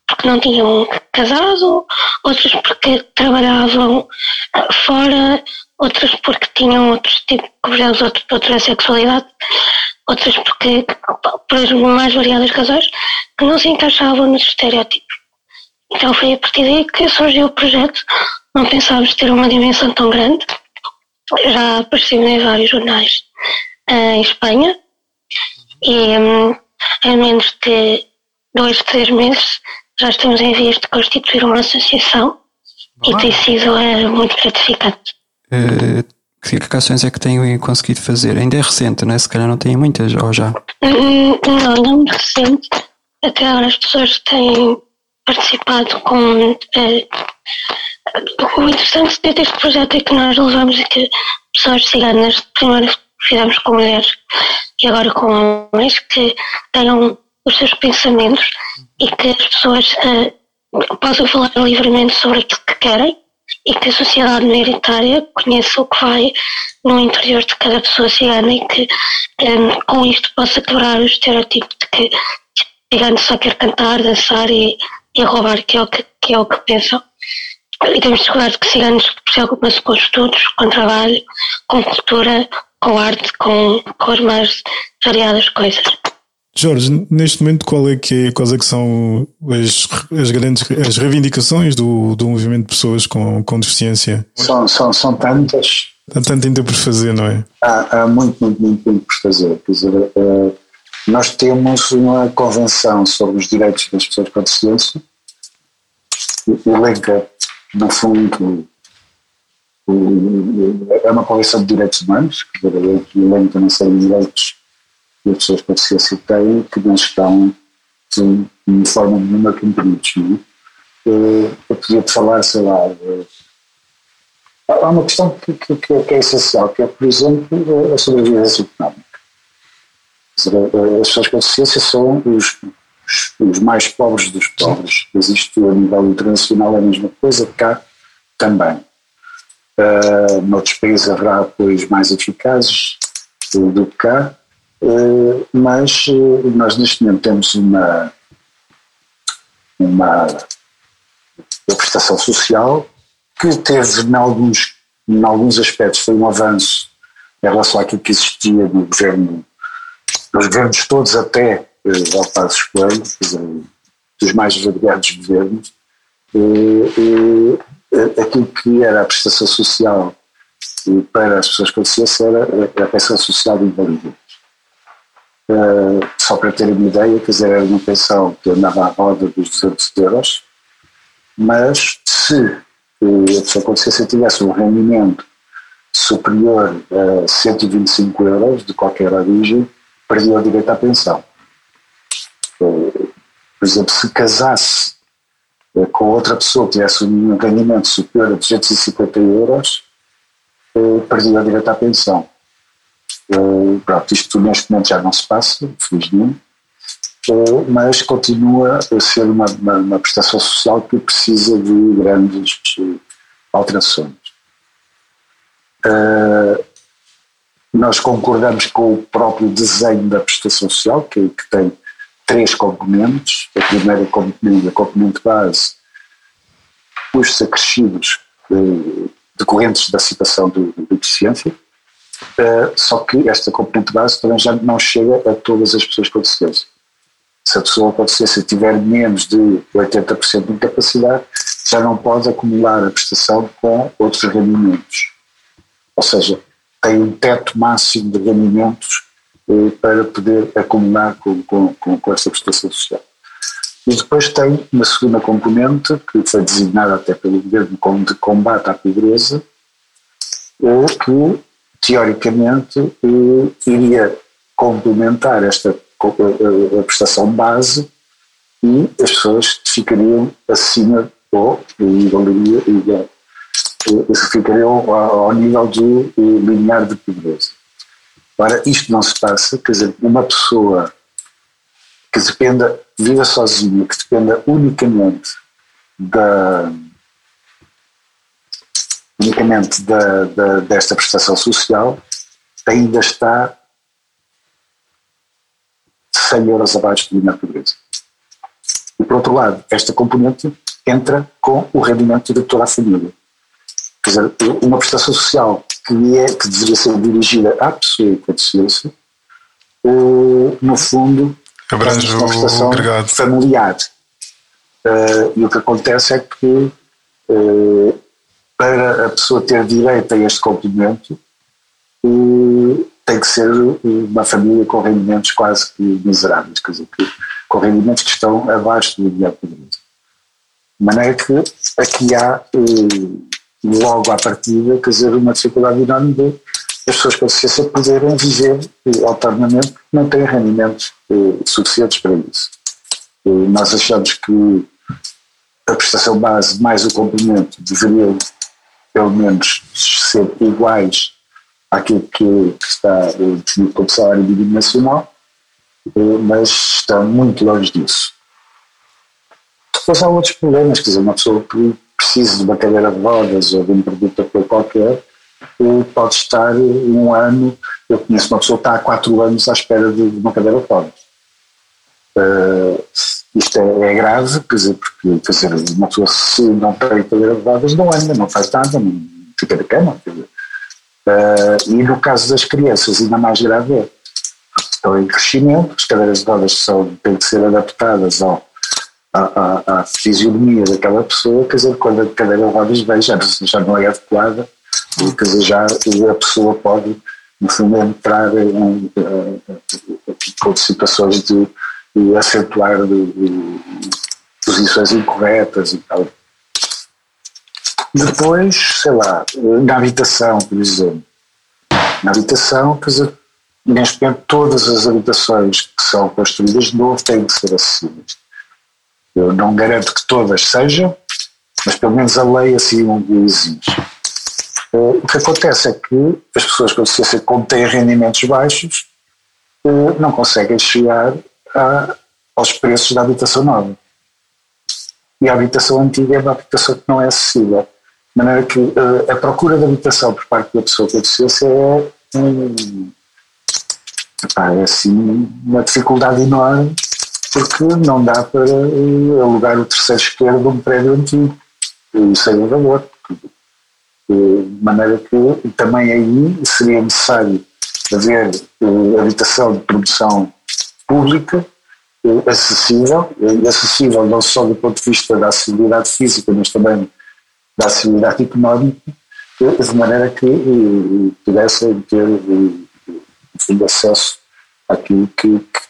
porque não tinham casado, outros porque trabalhavam uh, fora, outras porque tinham outros tipos, de outro, outra sexualidade, outras porque, por as mais variadas razões, que não se encaixavam nos estereótipos. Então foi a partir daí que surgiu o projeto. Não pensávamos ter uma dimensão tão grande. Já apareceu em vários jornais uh, em Espanha e em menos de dois, três meses já estamos em vias de constituir uma associação e tem sido uh, muito gratificante. Uh, que ações é que têm conseguido fazer? Ainda é recente, não é? Se calhar não têm muitas, ou já? Hum, não, não é recente. Até agora as pessoas têm participado com. Eh, o interessante deste projeto é que nós levamos que pessoas ciganas, primeiro fizemos com mulheres e agora com homens, que tenham os seus pensamentos e que as pessoas uh, possam falar livremente sobre aquilo que querem e que a sociedade minoritária conheça o que vai no interior de cada pessoa cigana e que um, com isto possa quebrar o estereotipo de que cigano só quer cantar, dançar e, e roubar, que é o que, que, é o que pensam. E temos descoberto que ciganos preocupam-se com estudos, com trabalho, com cultura, com arte, com, com as mais variadas coisas. Jorge, neste momento qual é que é, quais é que são as, as grandes as reivindicações do, do movimento de pessoas com, com deficiência? São, são, são tantas. Há tanto ainda por fazer, não é? Há, há muito, muito, muito, muito por fazer. Quer dizer, uh, nós temos uma convenção sobre os direitos das pessoas com deficiência, elenca, no fundo, é uma convenção de direitos humanos, que elenca uma série de direitos que as pessoas com deficiência têm que não estão de, de forma nenhuma cumpridos. Não é? Eh, eu podia-te falar, sei lá, há uma questão que, que, que, é essencial, que é, por exemplo, a sobrevivência económica. As pessoas com deficiência são os, os mais pobres dos pobres. Existe a nível internacional a mesma coisa, cá também. Uh, noutros países haverá apoios mais eficazes do que cá, mas uh, nós neste momento temos uma, uma, prestação social que teve, em alguns, em alguns aspectos, foi um avanço em relação àquilo que existia no governo, nos governos todos até ao Passos Coelho, dos mais variados governos, e, e, aquilo que era a prestação social para as pessoas com deficiência era a pensão social de invalidez. Uh, só para terem uma ideia, quer dizer, era uma pensão que andava à roda dos 200 euros, mas se a pessoa com tivesse um rendimento superior a 125 euros de qualquer origem, perdia o direito à pensão. Por exemplo, se casasse com outra pessoa que tivesse um rendimento superior a 250 euros, perdia o direito à pensão. Eh, pronto, isto neste momento já não se passa, felizmente, mas continua a ser uma, uma, uma prestação social que precisa de grandes alterações. nós concordamos com o próprio desenho da prestação social, que, que tem três componentes. A primeira componente, a componente base, custos acrescidos eh, decorrentes da situação de, de deficiência, uh, só que esta componente base também já não chega a todas as pessoas com deficiência. Se a pessoa com deficiência tiver menos de 80% de incapacidade, já não pode acumular a prestação com outros rendimentos. Ou seja, tem um teto máximo de rendimentos eh, para poder acumular com, com, com, com essa prestação social. E depois tem uma segunda componente, que foi designada até pelo governo como de combate à pobreza, eh, que teoricamente eh, iria complementar esta a prestação base e as pessoas ficariam acima ou igualaria, ficariam ao nível do limiar de pobreza. Ora, isto não se passa, quer dizer, uma pessoa que dependa, viva sozinha, que dependa unicamente da unicamente da, da, desta prestação social, ainda está 100 euros abaixo do de pobreza. E por outro lado, esta componente entra com o rendimento de toda a família. Quer dizer, uma prestação social que, é, que deveria ser dirigida à pessoa com deficiência, no fundo, abrange é uma prestação agregado. familiar. Uh, e o que acontece é que, uh, para a pessoa ter direito a este complemento, tem que ser uma família com rendimentos quase que miseráveis, quer dizer, com rendimentos que estão abaixo do ideal poderoso. De maneira que aqui há logo à partida, quer dizer, uma dificuldade enorme de as pessoas com deficiência poderem viver eh, autonomamente, não têm rendimentos eh, suficientes para isso. Nós achamos que a prestação base mais o complemento deveriam, pelo menos, ser iguais àquilo que, está eh, definido como salário mínimo nacional, eh, mas estão muito longe disso. Depois há outros problemas, quer dizer, uma pessoa que precisa de uma cadeira de rodas ou de um produto qualquer, pode estar um ano. Eu conheço uma pessoa que está há quatro anos à espera de uma cadeira de rodas. Uh, isto é, é, grave, quer dizer, porque quer dizer, uma pessoa se não tem rodas não anda, não faz nada, não fica de cama. Uh, e no caso das crianças, ainda mais grave é. estão em crescimento, as cadeiras de rodas são, têm que ser adaptadas ao, à, à, à, fisionomia daquela pessoa, quer dizer, quando a cadeira de rodas vem já, já não é adequada, quer dizer, já a pessoa pode, no fundo, entrar em, aqui com situações de, de acentuar de, de posições incorretas e tal. Depois, sei lá, na habitação, por exemplo. Na habitação, quer dizer, neste momento todas as habitações que são construídas de novo têm que ser acessíveis. Eu não garanto que todas sejam, mas pelo menos a lei assim o exige. Eh, o que acontece é que as pessoas com deficiência que têm rendimentos baixos eh, não conseguem chegar a, aos preços da habitação nova. E a habitação antiga é uma habitação que não é acessível. De maneira que uh, a procura de habitação por parte da pessoa com deficiência é, um, é assim uma dificuldade enorme porque não dá para uh, alugar o terceiro esquerdo de um prédio antigo e sem o valor. De maneira que também aí seria necessário haver uh, habitação de produção pública acessível, acessível não só do ponto de vista da acessibilidade física, mas também da acessibilidade económica, de maneira que pudessem ter enfim, acesso àquilo que, que,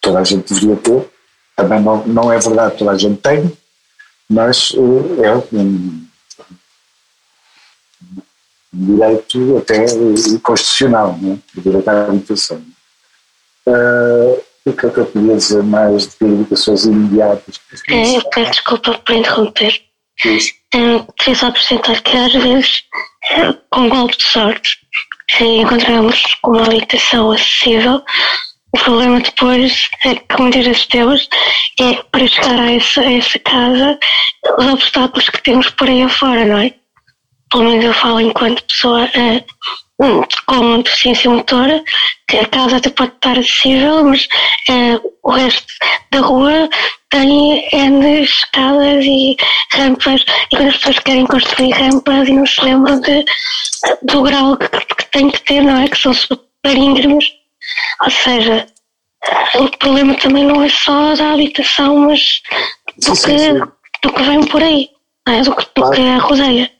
toda a gente deveria ter. Também não, não é verdade que toda a gente tem, mas eh, é um, um direito até constitucional, né? o direito à habitação. Uh, o que é que eu podia dizer mais de educações imediatas? É, eu peço desculpa por interromper. É, queria só apresentar que às vezes, com golpe de sorte, se encontramos uma habitação acessível, o problema depois é que muitas vezes temos é para chegar a essa, a essa casa os obstáculos que temos por aí afora, não é? Pelo menos eu falo enquanto pessoa é, com deficiência motora, que a casa até pode estar acessível, mas é, o resto da rua tem N escadas e rampas, e quando as pessoas querem construir rampas e não se lembram de, do grau que, que tem que ter, não é? Que são super íngremes. Ou seja, o problema também não é só da habitação, mas do, sim, que, sim. do que vem por aí, é? do, que, do claro. que a rodeia.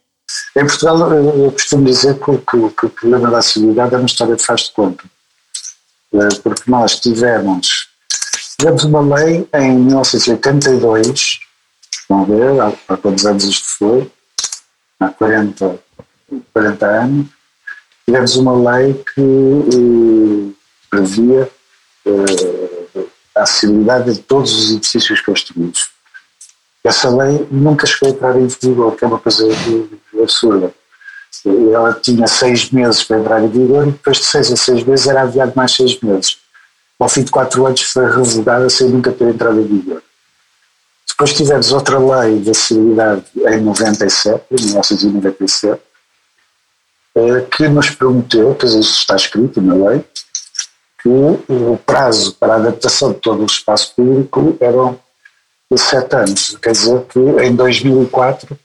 Em Portugal, eu costumo dizer que, que, que o problema da acessibilidade é uma história de faz de conta. É, porque nós tivemos, tivemos uma lei em 1982, vão ver há, há quantos anos isto foi, há 40, 40 anos, tivemos uma lei que eh, previa eh, a acessibilidade de todos os edifícios construídos. Essa lei nunca chegou a entrar em vigor, que é uma coisa absurda. Ela tinha seis meses para entrar em vigor e depois de seis a seis meses era adiado mais seis meses. Ao fim de quatro anos foi revogada sem nunca ter entrado em vigor. Depois tivemos outra lei de acessibilidade em 97, em 1997, eh, que nos prometeu, quer dizer, isso está escrito na lei, que o prazo para a adaptação de todo o espaço público eram sete anos. Quer dizer que em 2004,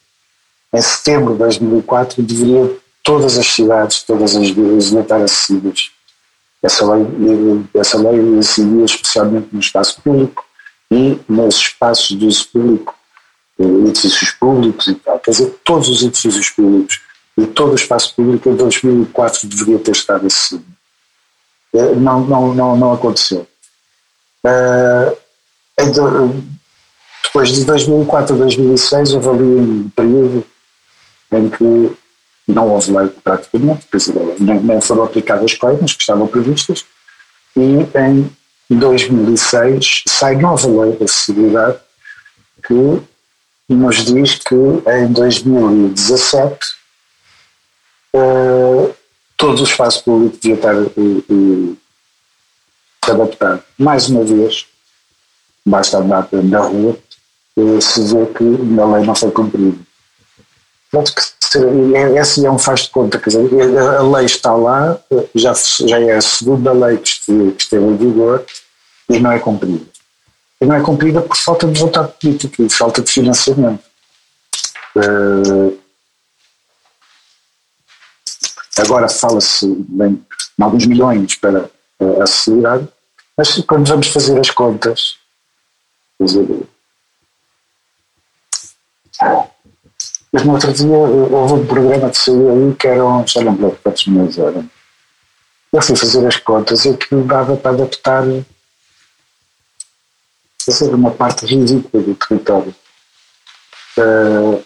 em setembro de 2004, deveriam todas as cidades, todas as vilas estar acessíveis. Essa lei, essa lei incidia especialmente no espaço público e nos espaços de uso público, eh, edifícios públicos e tal. Quer dizer, todos os edifícios públicos e todo o espaço público em 2004 deveria ter estado acessível. Eh, não, não, não, não aconteceu. Uh, depois de 2004 a 2006 houve ali um período em que não houve lei praticamente, nem, nem foram aplicadas as coisas que estavam previstas, e em 2006 sai nova lei da acessibilidade que nos diz que em 2017 uh, eh, todo o espaço público devia estar uh, uh, adaptado. Mais uma vez, basta andar na rua se vê que a lei não foi cumprida. Portanto, que esse é um faz de conta, quer dizer, a lei está lá, já, já é a segunda lei que que esteve em vigor e não é cumprida. E não é cumprida por falta de vontade política e falta de financiamento. Uh, agora fala-se em alguns milhões para a acessibilidade, Mas quando vamos fazer as contas, dizer, mas no outro dia houve um programa de saúde ali que eram, já não lembro quantos milhões eram. Eu fui fazer as contas e aquilo dava para adaptar fazer uma parte ridícula do território. Uh,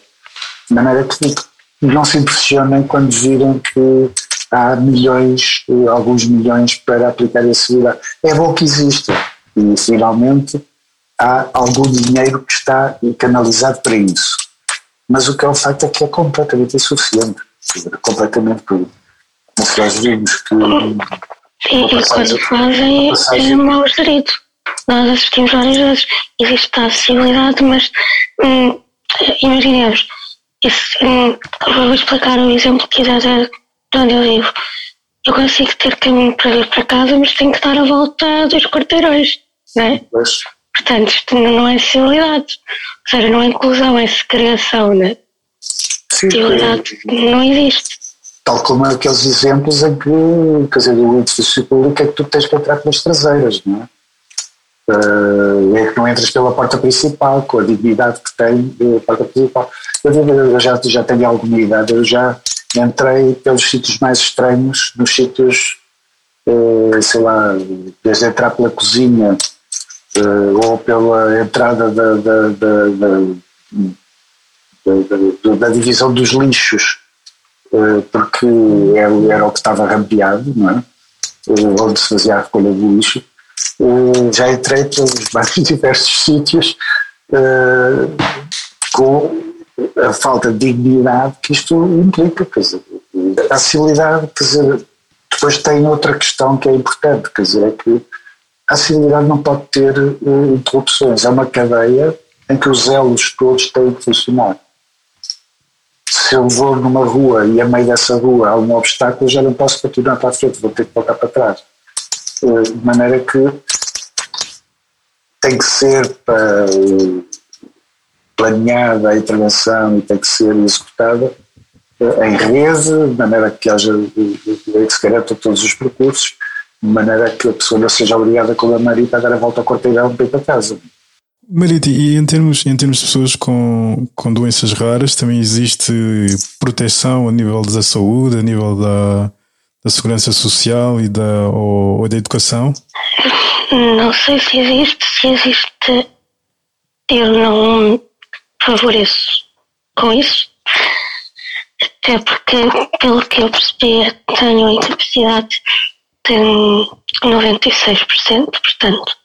de maneira que não se impressionem quando virem que há milhões, alguns milhões para aplicar a seguridade. É bom que exista e finalmente há algum dinheiro que está canalizado para isso. Mas o que é um facto é que é completamente insuficiente. Completamente nós vimos que. E, e quando fazem é mal gerido. Nós assistimos várias vezes. Existe a acessibilidade, mas hum, imaginemos, isso, hum, vou explicar o exemplo que quiser de onde eu vivo. Eu consigo ter caminho para vir para casa, mas tenho que dar a volta dos quarteirões, não é? Mas... Portanto, isto não é acessibilidade. Ou seja, não é inclusão, é segregação, né? Acessibilidade não existe. Tal como aqueles exemplos em que, quer dizer, o edifício público é que tu tens que entrar pelas traseiras, não é? Uh, é que não entras pela porta principal, com a dignidade que tem a porta principal. Eu, já, já tenho alguma idade, eu já entrei pelos sítios mais estranhos, nos sítios, uh, sei lá, desde entrar pela cozinha ou pela entrada da, da, da, da, divisão dos lixos, porque era, o que estava rampeado, não é? onde se fazia a recolha do lixo já entrei pelos mais diversos sítios com a falta de dignidade que isto implica, quer dizer, a acessibilidade, quer dizer, depois tem outra questão que é importante, quer dizer, é que a acessibilidade não pode ter uh, interrupções, é uma cadeia em que os elos todos têm que funcionar. Se eu vou numa rua e a meio dessa rua há um obstáculo, já não posso continuar para a frente, vou ter que voltar para trás. Eh, de maneira que tem que ser planeada a intervenção e tem que ser executada eh, em rede, de maneira que haja que se garanta todos os percursos, de maneira que a pessoa não seja obrigada com a marita a dar a volta ao quarteirão para ir para casa. Marita, e em termos, em termos de pessoas com, com doenças raras, também existe proteção a nível da saúde, a nível da, da segurança social e da, ou, ou da educação? Não sei se existe, se existe, eu não favoreço com isso. Até porque, pelo que eu percebi, tenho a incapacidade de 96%, portanto,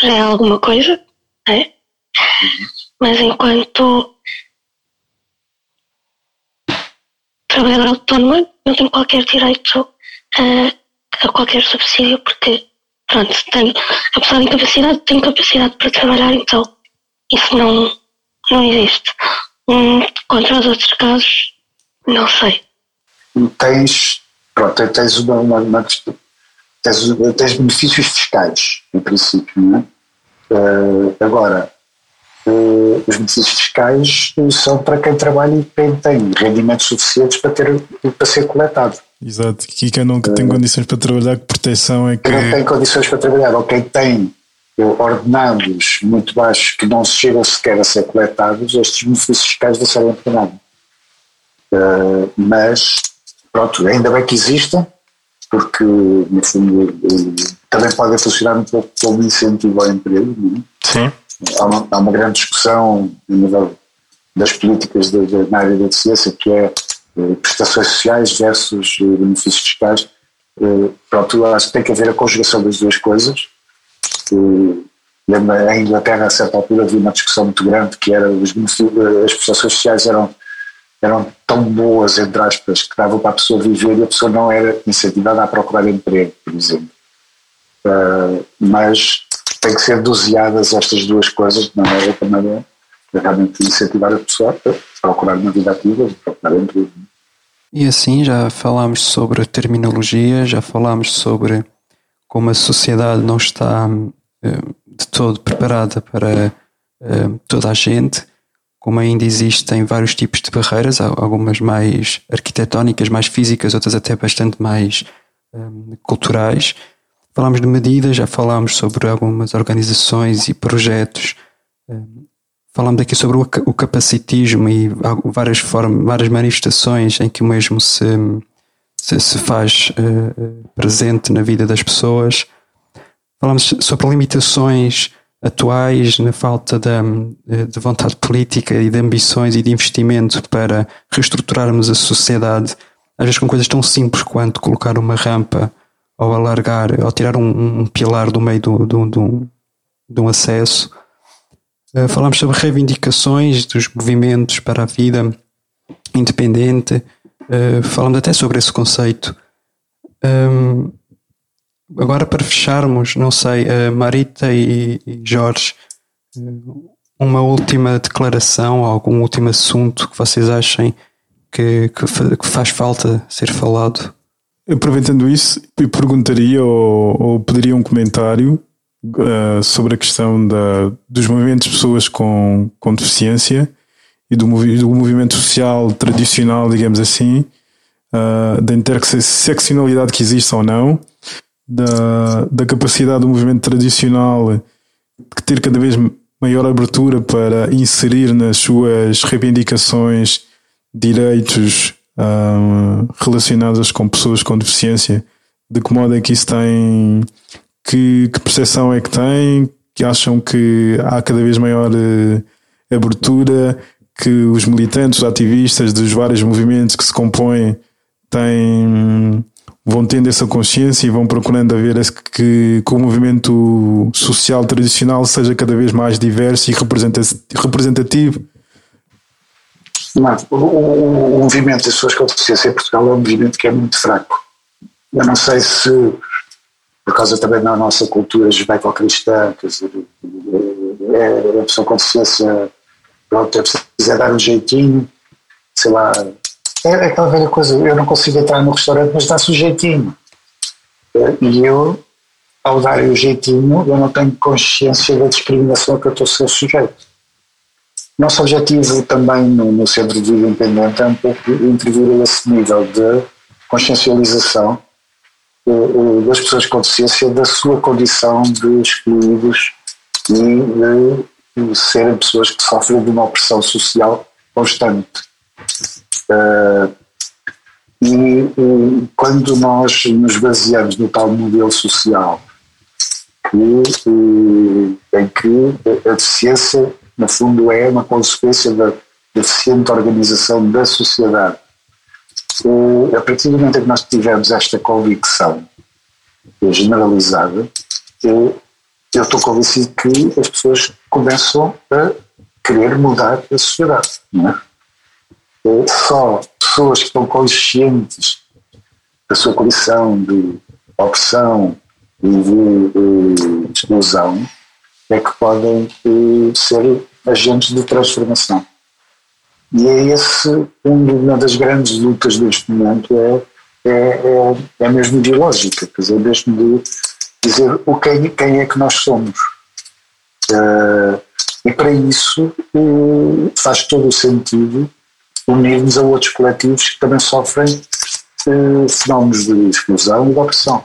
já é alguma coisa, é? Mas enquanto trabalhador autónoma, não tenho qualquer direito a, a qualquer subsídio porque, pronto, tenho, apesar de incapacidade, tenho capacidade para trabalhar, então isso não, não existe. Hum, contra os outros casos, não sei. Tens, pronto, tens uma, uma, uma tens, tens benefícios fiscais, em princípio, não é? Uh, agora, uh, os benefícios fiscais são para quem trabalha e quem tem rendimentos suficientes para, ter, para ser coletado. Exato, e quem não tem condições para trabalhar, que proteção é que. Quem não tem condições para trabalhar, ou quem tem ordenados muito baixos que não chegam sequer a ser coletados, estes benefícios fiscais não servem para nada. Uh, mas, pronto, ainda bem que existem, porque, no fundo, uh, também podem funcionar um pouco como incentivo ao emprego. É? Sim. Há uma, há uma grande discussão nível das políticas de, de, na área da ciência, que é eh, prestações sociais versus eh, benefícios fiscais. Eh, pronto, acho que tem que haver a conjugação das duas coisas. Em Inglaterra, a certa altura, havia uma discussão muito grande que era as prestações sociais eram, eram tão boas, entre aspas, que davam para a pessoa viver e a pessoa não era incentivada a procurar emprego, por exemplo. mas tem que ser doseadas estas duas coisas de maneira também realmente incentivar a pessoa a procurar uma vida ativa, procurar emprego. E assim já falámos sobre terminologia, já falámos sobre como a sociedade não está eh, de todo preparada para eh, toda a gente, como ainda existem vários tipos de barreiras, algumas mais arquitetónicas, mais físicas, outras até bastante mais um, culturais. falámos de medidas, já falámos sobre algumas organizações e projetos. Falámos aqui sobre o capacitismo e várias formas, várias manifestações em que o mesmo se, se, se faz uh, presente na vida das pessoas. Falámos sobre limitações atuais na falta de, de vontade política e de ambições e de investimento para reestruturarmos a sociedade, às vezes com coisas tão simples quanto colocar uma rampa ou alargar, ou tirar um, um pilar do meio do, do, do, de um acesso. Falamos sobre reivindicações dos movimentos para a vida independente. Uh, falamos até sobre esse conceito. Um, agora, para fecharmos, não sei, Marita e, Jorge, uma última declaração, algum último assunto que vocês achem que, que, que faz falta ser falado? Aproveitando isso, eu perguntaria ou, ou pediria um comentário uh, sobre a questão da, dos movimentos de pessoas com, com deficiência e do, do movimento social tradicional, digamos assim, uh, da interseccionalidade que existe ou não, da, da capacidade do movimento tradicional de ter cada vez maior abertura para inserir nas suas reivindicações direitos uh, relacionadas com pessoas com deficiência, de que modo é que isso tem, que, que percepção é que tem, que acham que há cada vez maior uh, abertura, que os militantes, os ativistas dos vários movimentos que se compõem têm, vão tendo essa consciência e vão procurando a ver que, que o movimento social tradicional seja cada vez mais diverso e representativo não, o, o, o, movimento das pessoas com deficiência em Portugal é um movimento que é muito fraco. Eu não sei se, por causa também da nossa cultura judaico-cristã, quer dizer, é, a pessoa com deficiência, pronto, é preciso dar um jeitinho, sei lá. É, aquela velha coisa, eu não consigo entrar no restaurante, mas dá-se o jeitinho. E eu, ao dar o jeitinho, eu não tenho consciência da discriminação que eu estou a ser sujeito. Nosso objetivo também no, no Centro de Vida Independente é um pouco intervir esse nível de consciencialização das pessoas com deficiência da sua condição de excluídos e de serem pessoas que sofrem de uma opressão social constante. Uh, e, e, quando nós nos baseamos no tal modelo social que, em que a deficiência no fundo, é uma consequência da deficiente organização da sociedade. a partir do momento em que nós tivemos esta convicção generalizada, eu, eu estou convencido que as pessoas começam a querer mudar a sociedade. Não é? Só pessoas que estão conscientes da sua condição de opressão e de, de exclusão é que podem eh, ser agentes de transformação. E é esse uma das grandes lutas deste momento é, é, é, é mesmo ideológica, quer dizer, mesmo de dizer o quem, quem é que nós somos. Uh, e para isso uh, faz todo o sentido unirmos a outros coletivos que também sofrem uh, fenómenos de exclusão e de opressão.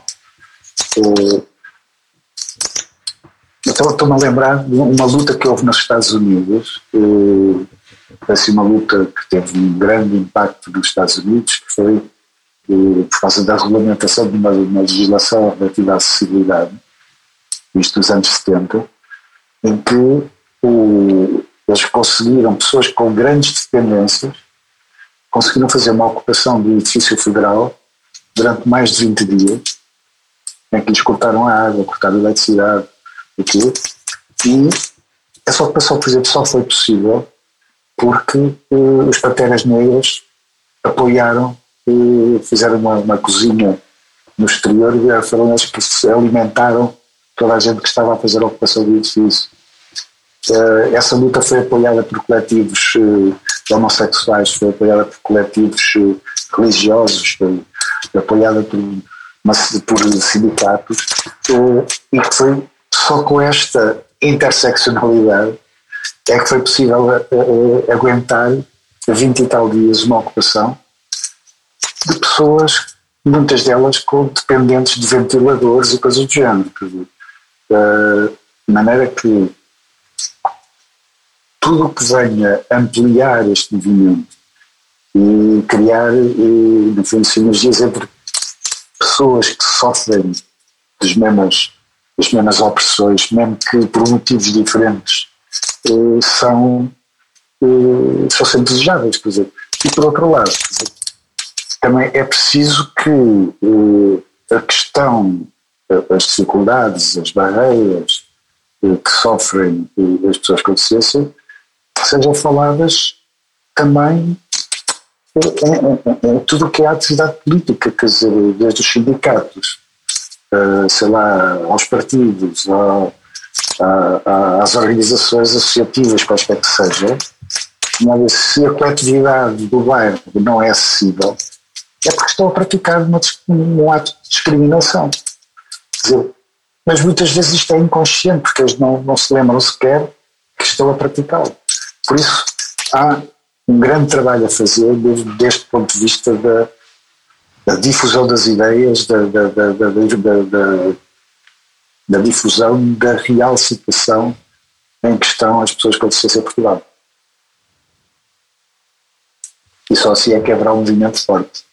Então estou-me a lembrar de uma luta que houve nos Estados Unidos, eh, assim, uma luta que teve um grande impacto nos Estados Unidos, que foi eh, por causa da regulamentação de uma, uma legislação relativa à acessibilidade, isto nos anos 70, em que o, eles conseguiram, pessoas com grandes dependências, conseguiram fazer uma ocupação do edifício federal durante mais de 20 dias, em que lhes cortaram a água, cortaram a eletricidade, aquilo. E essa ocupação, por exemplo, só foi possível porque uh, os Panteras Negras apoiaram, uh, fizeram uma, uma, cozinha no exterior e foram eles que alimentaram toda a gente que estava a fazer a ocupação do edifício. Uh, essa luta foi apoiada por coletivos homossexuais, foi apoiada por coletivos religiosos, foi apoiada por, por sindicatos e que foi só com esta interseccionalidade é que foi possível aguentar 20 e tal dias uma ocupação de pessoas muitas delas com dependentes de ventiladores e coisas do género. De maneira que tudo o que venha ampliar este movimento e criar, e, fundo, sinergias entre pessoas que sofrem das mesmas, das mesmas opressões, mesmo que por motivos diferentes, eh, são, eh, são sempre desejáveis. Quer dizer. E por outro lado, dizer, também é preciso que eh, a questão, as dificuldades, as barreiras que sofrem as pessoas com deficiência sejam faladas também em, em, em tudo o que é atividade política, quer dizer, desde os sindicatos, uh, sei lá, aos partidos, a, a, às organizações associativas, quaisquer que sejam, mas se a coletividade do bairro não é acessível, é porque estão a praticar uma, um ato de discriminação. Dizer, mas muitas vezes isto é inconsciente, porque eles não, não se lembram sequer que estão a praticá-lo. Por isso, há um grande trabalho a fazer desde, deste ponto de vista da, da difusão das ideias, da, da, da, da, difusão da real situação em que estão as pessoas com deficiência Portugal. E só assim é que haverá um movimento forte.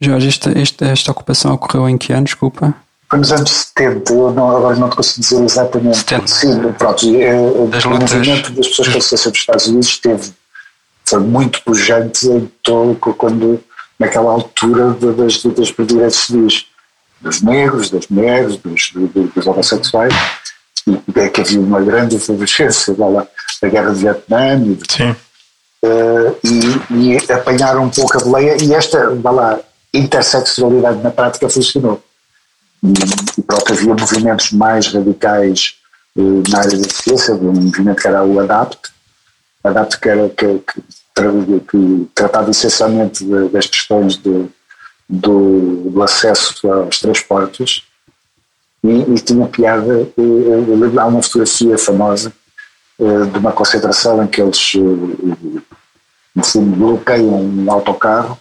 Jorge, esta, esta, esta ocupação ocorreu em que ano, desculpa? Foi nos anos 70, eu não, agora não te consigo dizer exatamente. 70. Sim, pronto. É, é, das o movimento das pessoas com deficiência dos Estados Unidos esteve foi muito pujante em todo, quando, naquela altura das lutas por direitos civis, dos negros, das mulheres, dos, dos homossexuais, e é que havia uma grande efervescência lá, da guerra do Vietnã e, Sim. Uh, e, e, apanharam um pouco a boleia e esta lá, intersexualidade na prática funcionou. E, pronto, havia movimentos mais radicais uh, na área da ciência, um movimento que era o ADAPT, ADAPT que, era, que, que que tratava essencialmente das questões de, do, do, acesso aos transportes e, e tinha piada, eu lembro, há uma fotografia famosa eh, de uma concentração em que eles eh, no fundo bloqueiam um autocarro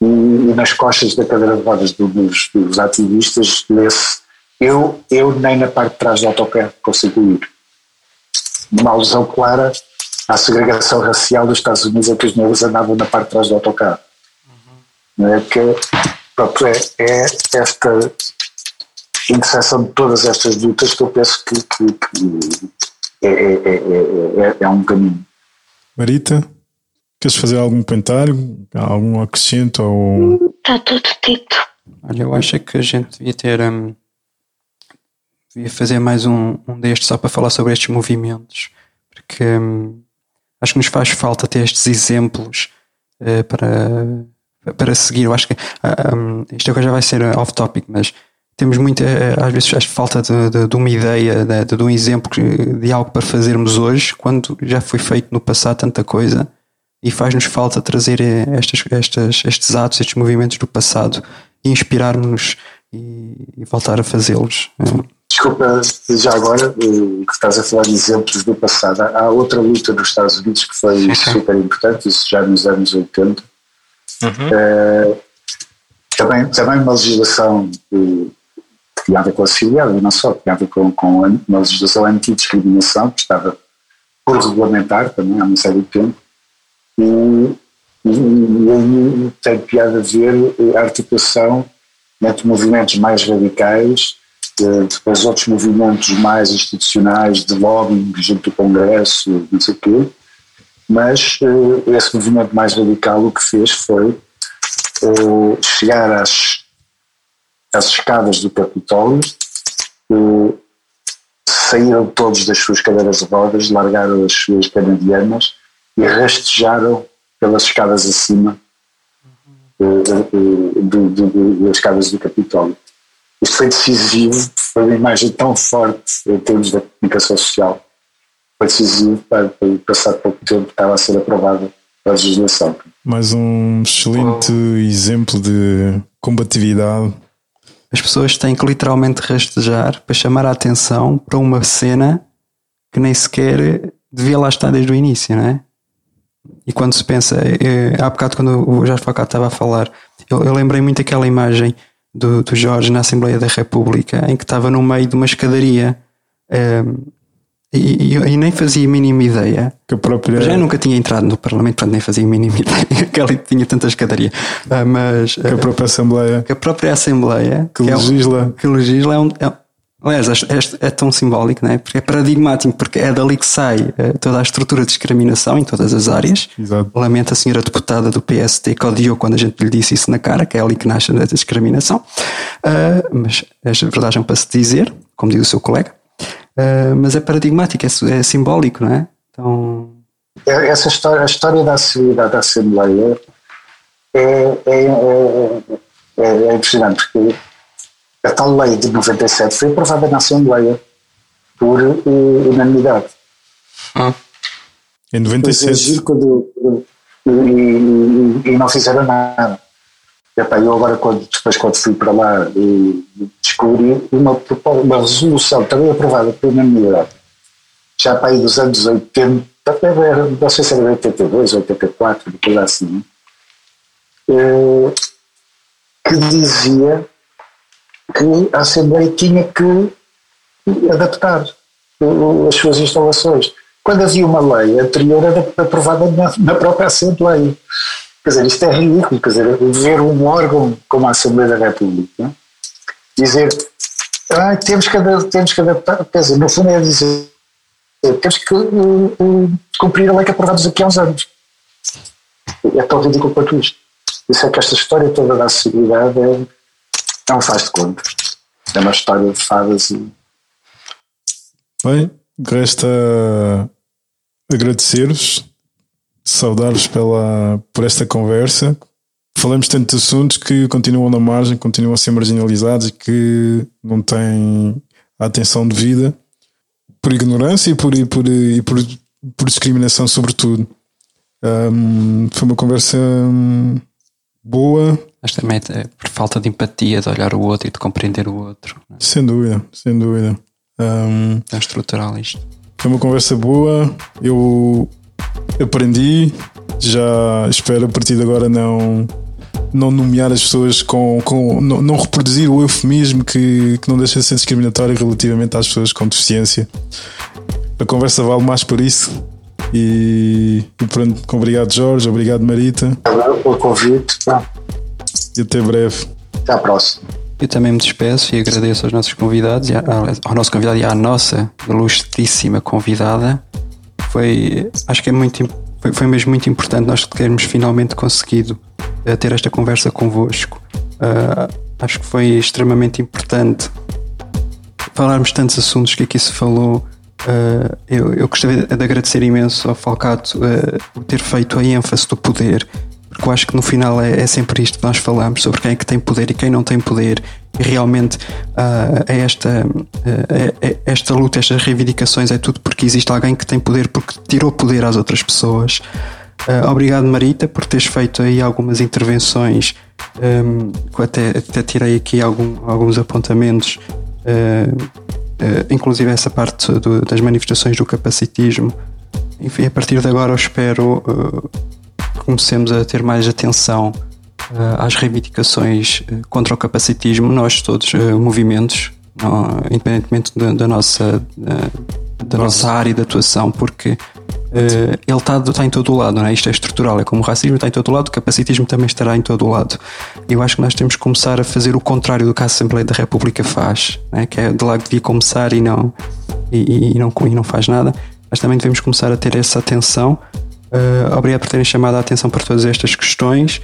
e, e nas costas da cadeira de rodas dos, dos ativistas lê-se eu, eu nem na parte de trás do autocarro consigo ir. Uma alusão clara à segregação racial dos Estados Unidos em que os negros andavam na parte de trás do autocarro. Uhum. É, que, pronto, é, é esta interseção de todas estas lutas que eu penso que, que, que é, é, é, é, um caminho. Marita, queres fazer algum comentário, algum acrescento? Ou... Está tudo dito. Olha, eu acho que a gente devia ter. Um, devia fazer mais um, um destes só para falar sobre estes movimentos, porque um, acho que nos faz falta ter estes exemplos uh, para, para seguir. Eu acho que uh, um, isto agora já vai ser off-topic, mas temos muita, uh, às vezes, acho falta de, de, de, uma ideia, de, de um exemplo de algo para fazermos hoje, quando já foi feito no passado tanta coisa. E faz-nos falta trazer estas, estas, estes atos, estes movimentos do passado e inspirar-nos e, e voltar a fazê-los. Desculpa, já agora, que estás a falar de exemplos do passado. Há outra luta dos Estados Unidos que foi super importante, isso já nos anos 80. Uhum. É, também, também uma legislação que, que tinha a ver com a civiliana, e não só, tinha a ver com, com uma legislação anti-discriminação, que estava por regulamentar também há uma série de tempo. E, tem piada a ver a articulação entre movimentos mais radicais depois outros movimentos mais institucionais de lobbying junto do Congresso, não sei o quê, mas uh, esse movimento mais radical o que fez foi uh, chegar às, às escadas do Capitólio, saíram todos das suas cadeiras de rodas, largaram as suas canadianas e rastejaram pelas escadas acima das escadas do Capitólio. Isto foi decisivo, foi uma imagem tão forte em termos da comunicação social. Foi decisivo para, para passar pouco tempo estava a ser aprovada a legislação. Mais um excelente oh. exemplo de combatividade. As pessoas têm que literalmente rastejar para chamar a atenção para uma cena que nem sequer devia lá estar desde o início, não é? E quando se pensa, é, há bocado quando o Jorge Facá estava a falar, eu, eu lembrei muito aquela imagem do, do Jorge na Assembleia da República em que estava no meio de uma escadaria. Um, e, e, e, nem fazia a mínima ideia. Que própria... Já nunca tinha entrado no Parlamento, portanto nem fazia a mínima ideia que ali tinha tanta escadaria. Uh, mas, que a própria Assembleia. Que a própria Assembleia. Que, que legisla. É, que legisla é um, é, Aliás, é, é, tão simbólico, não é? Porque é paradigmático, porque é dali que sai é, toda a estrutura de discriminação em todas as áreas. Exato. Lamento a senhora deputada do PST que odiou quando a gente lhe disse isso na cara, que é ali que nasce a discriminação. Uh, mas é verdade para se dizer, como diz o seu colega. Uh, mas é paradigmático, é, é, simbólico, não é? Então... É, essa história, a história da acessibilidade da Assembleia é, é, é, é impressionante, porque a tal lei de 97 foi aprovada na Assembleia por uh, unanimidade. Ah. Em 97. Quando, e, e, e, não fizeram nada. Epá, eu agora, quando, depois, quando fui para lá, descobri uma, uma resolução também aprovada por unanimidade, já para aí dos anos 80, não sei se era 82, 84, coisa assim, eh, que dizia que a Assembleia tinha que adaptar as suas instalações. Quando havia uma lei anterior, era aprovada na, na própria Assembleia. Quer dizer, isto é ridículo, quer dizer, ver um órgão como a Assembleia da República dizer ah, temos, que, temos que adaptar, quer dizer, no fundo é dizer temos que uh, uh, cumprir a lei que aprovamos aqui há uns anos. É tão ridículo quanto isto. Isso é que esta história toda da acessibilidade é, não faz de conta. É uma história de fadas e. Bem, resta agradecer-vos, saudar-vos pela, por esta conversa. Falamos tanto de assuntos que continuam na margem, continuam a ser marginalizados e que não têm a atenção devida por ignorância e por, e por, e por, por discriminação, sobretudo. Um, foi uma conversa boa, mas também é por falta de empatia, de olhar o outro e de compreender o outro. É? Sem dúvida, sem dúvida. Um, é estrutural isto. Foi uma conversa boa, eu aprendi, já espero a partir de agora não não nomear as pessoas com, com não, não reproduzir o eufemismo que, que não deixa de ser discriminatório relativamente às pessoas com deficiência. A conversa vale mais por isso. E, e pronto, obrigado Jorge, obrigado Marita. Obrigado pelo convite. E até breve. Até à próxima. Eu também me despeço e agradeço aos nossos convidados, ao nosso convidado e à nossa ilustríssima convidada. Foi, acho que é muito, foi, foi mesmo muito importante nós termos finalmente conseguido uh, ter esta conversa convosco. Uh, acho que foi extremamente importante falarmos tantos assuntos que aqui se falou. Uh, eu, eu gostaria de agradecer imenso ao Falcato uh, ter feito a ênfase do poder porque eu acho que no final é, é, sempre isto que nós falamos sobre quem é que tem poder e quem não tem poder. E realmente uh, é esta, uh, é, esta luta, estas reivindicações é tudo porque existe alguém que tem poder porque tirou poder às outras pessoas. Uh, obrigado Marita por teres feito aí algumas intervenções. Um, até, até tirei aqui algum, alguns apontamentos. Inclusive essa parte do, das manifestações do capacitismo. Enfim, a partir de agora eu espero comecemos a ter mais atenção uh, às reivindicações uh, contra o capacitismo, nós todos, uh, movimentos, independentemente da, da nossa, da nossa área de atuação, porque ele está, está em todo o lado, é? isto é estrutural, é como o racismo está em todo o lado, o capacitismo também estará em todo o lado. Eu acho que nós temos que começar a fazer o contrário do que a Assembleia da República faz, é? que é de lá que devia começar e não, e, e, não, e não faz nada. Mas também devemos começar a ter essa atenção Uh, obrigado por terem chamado a atenção por todas estas questões.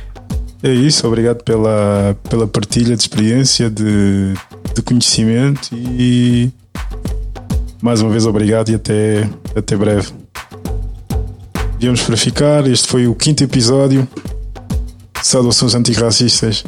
É isso, obrigado pela, pela partilha de experiência, de, de conhecimento e mais uma vez obrigado e até, até breve. Viemos para ficar, este foi o quinto episódio. Saudações antirracistas.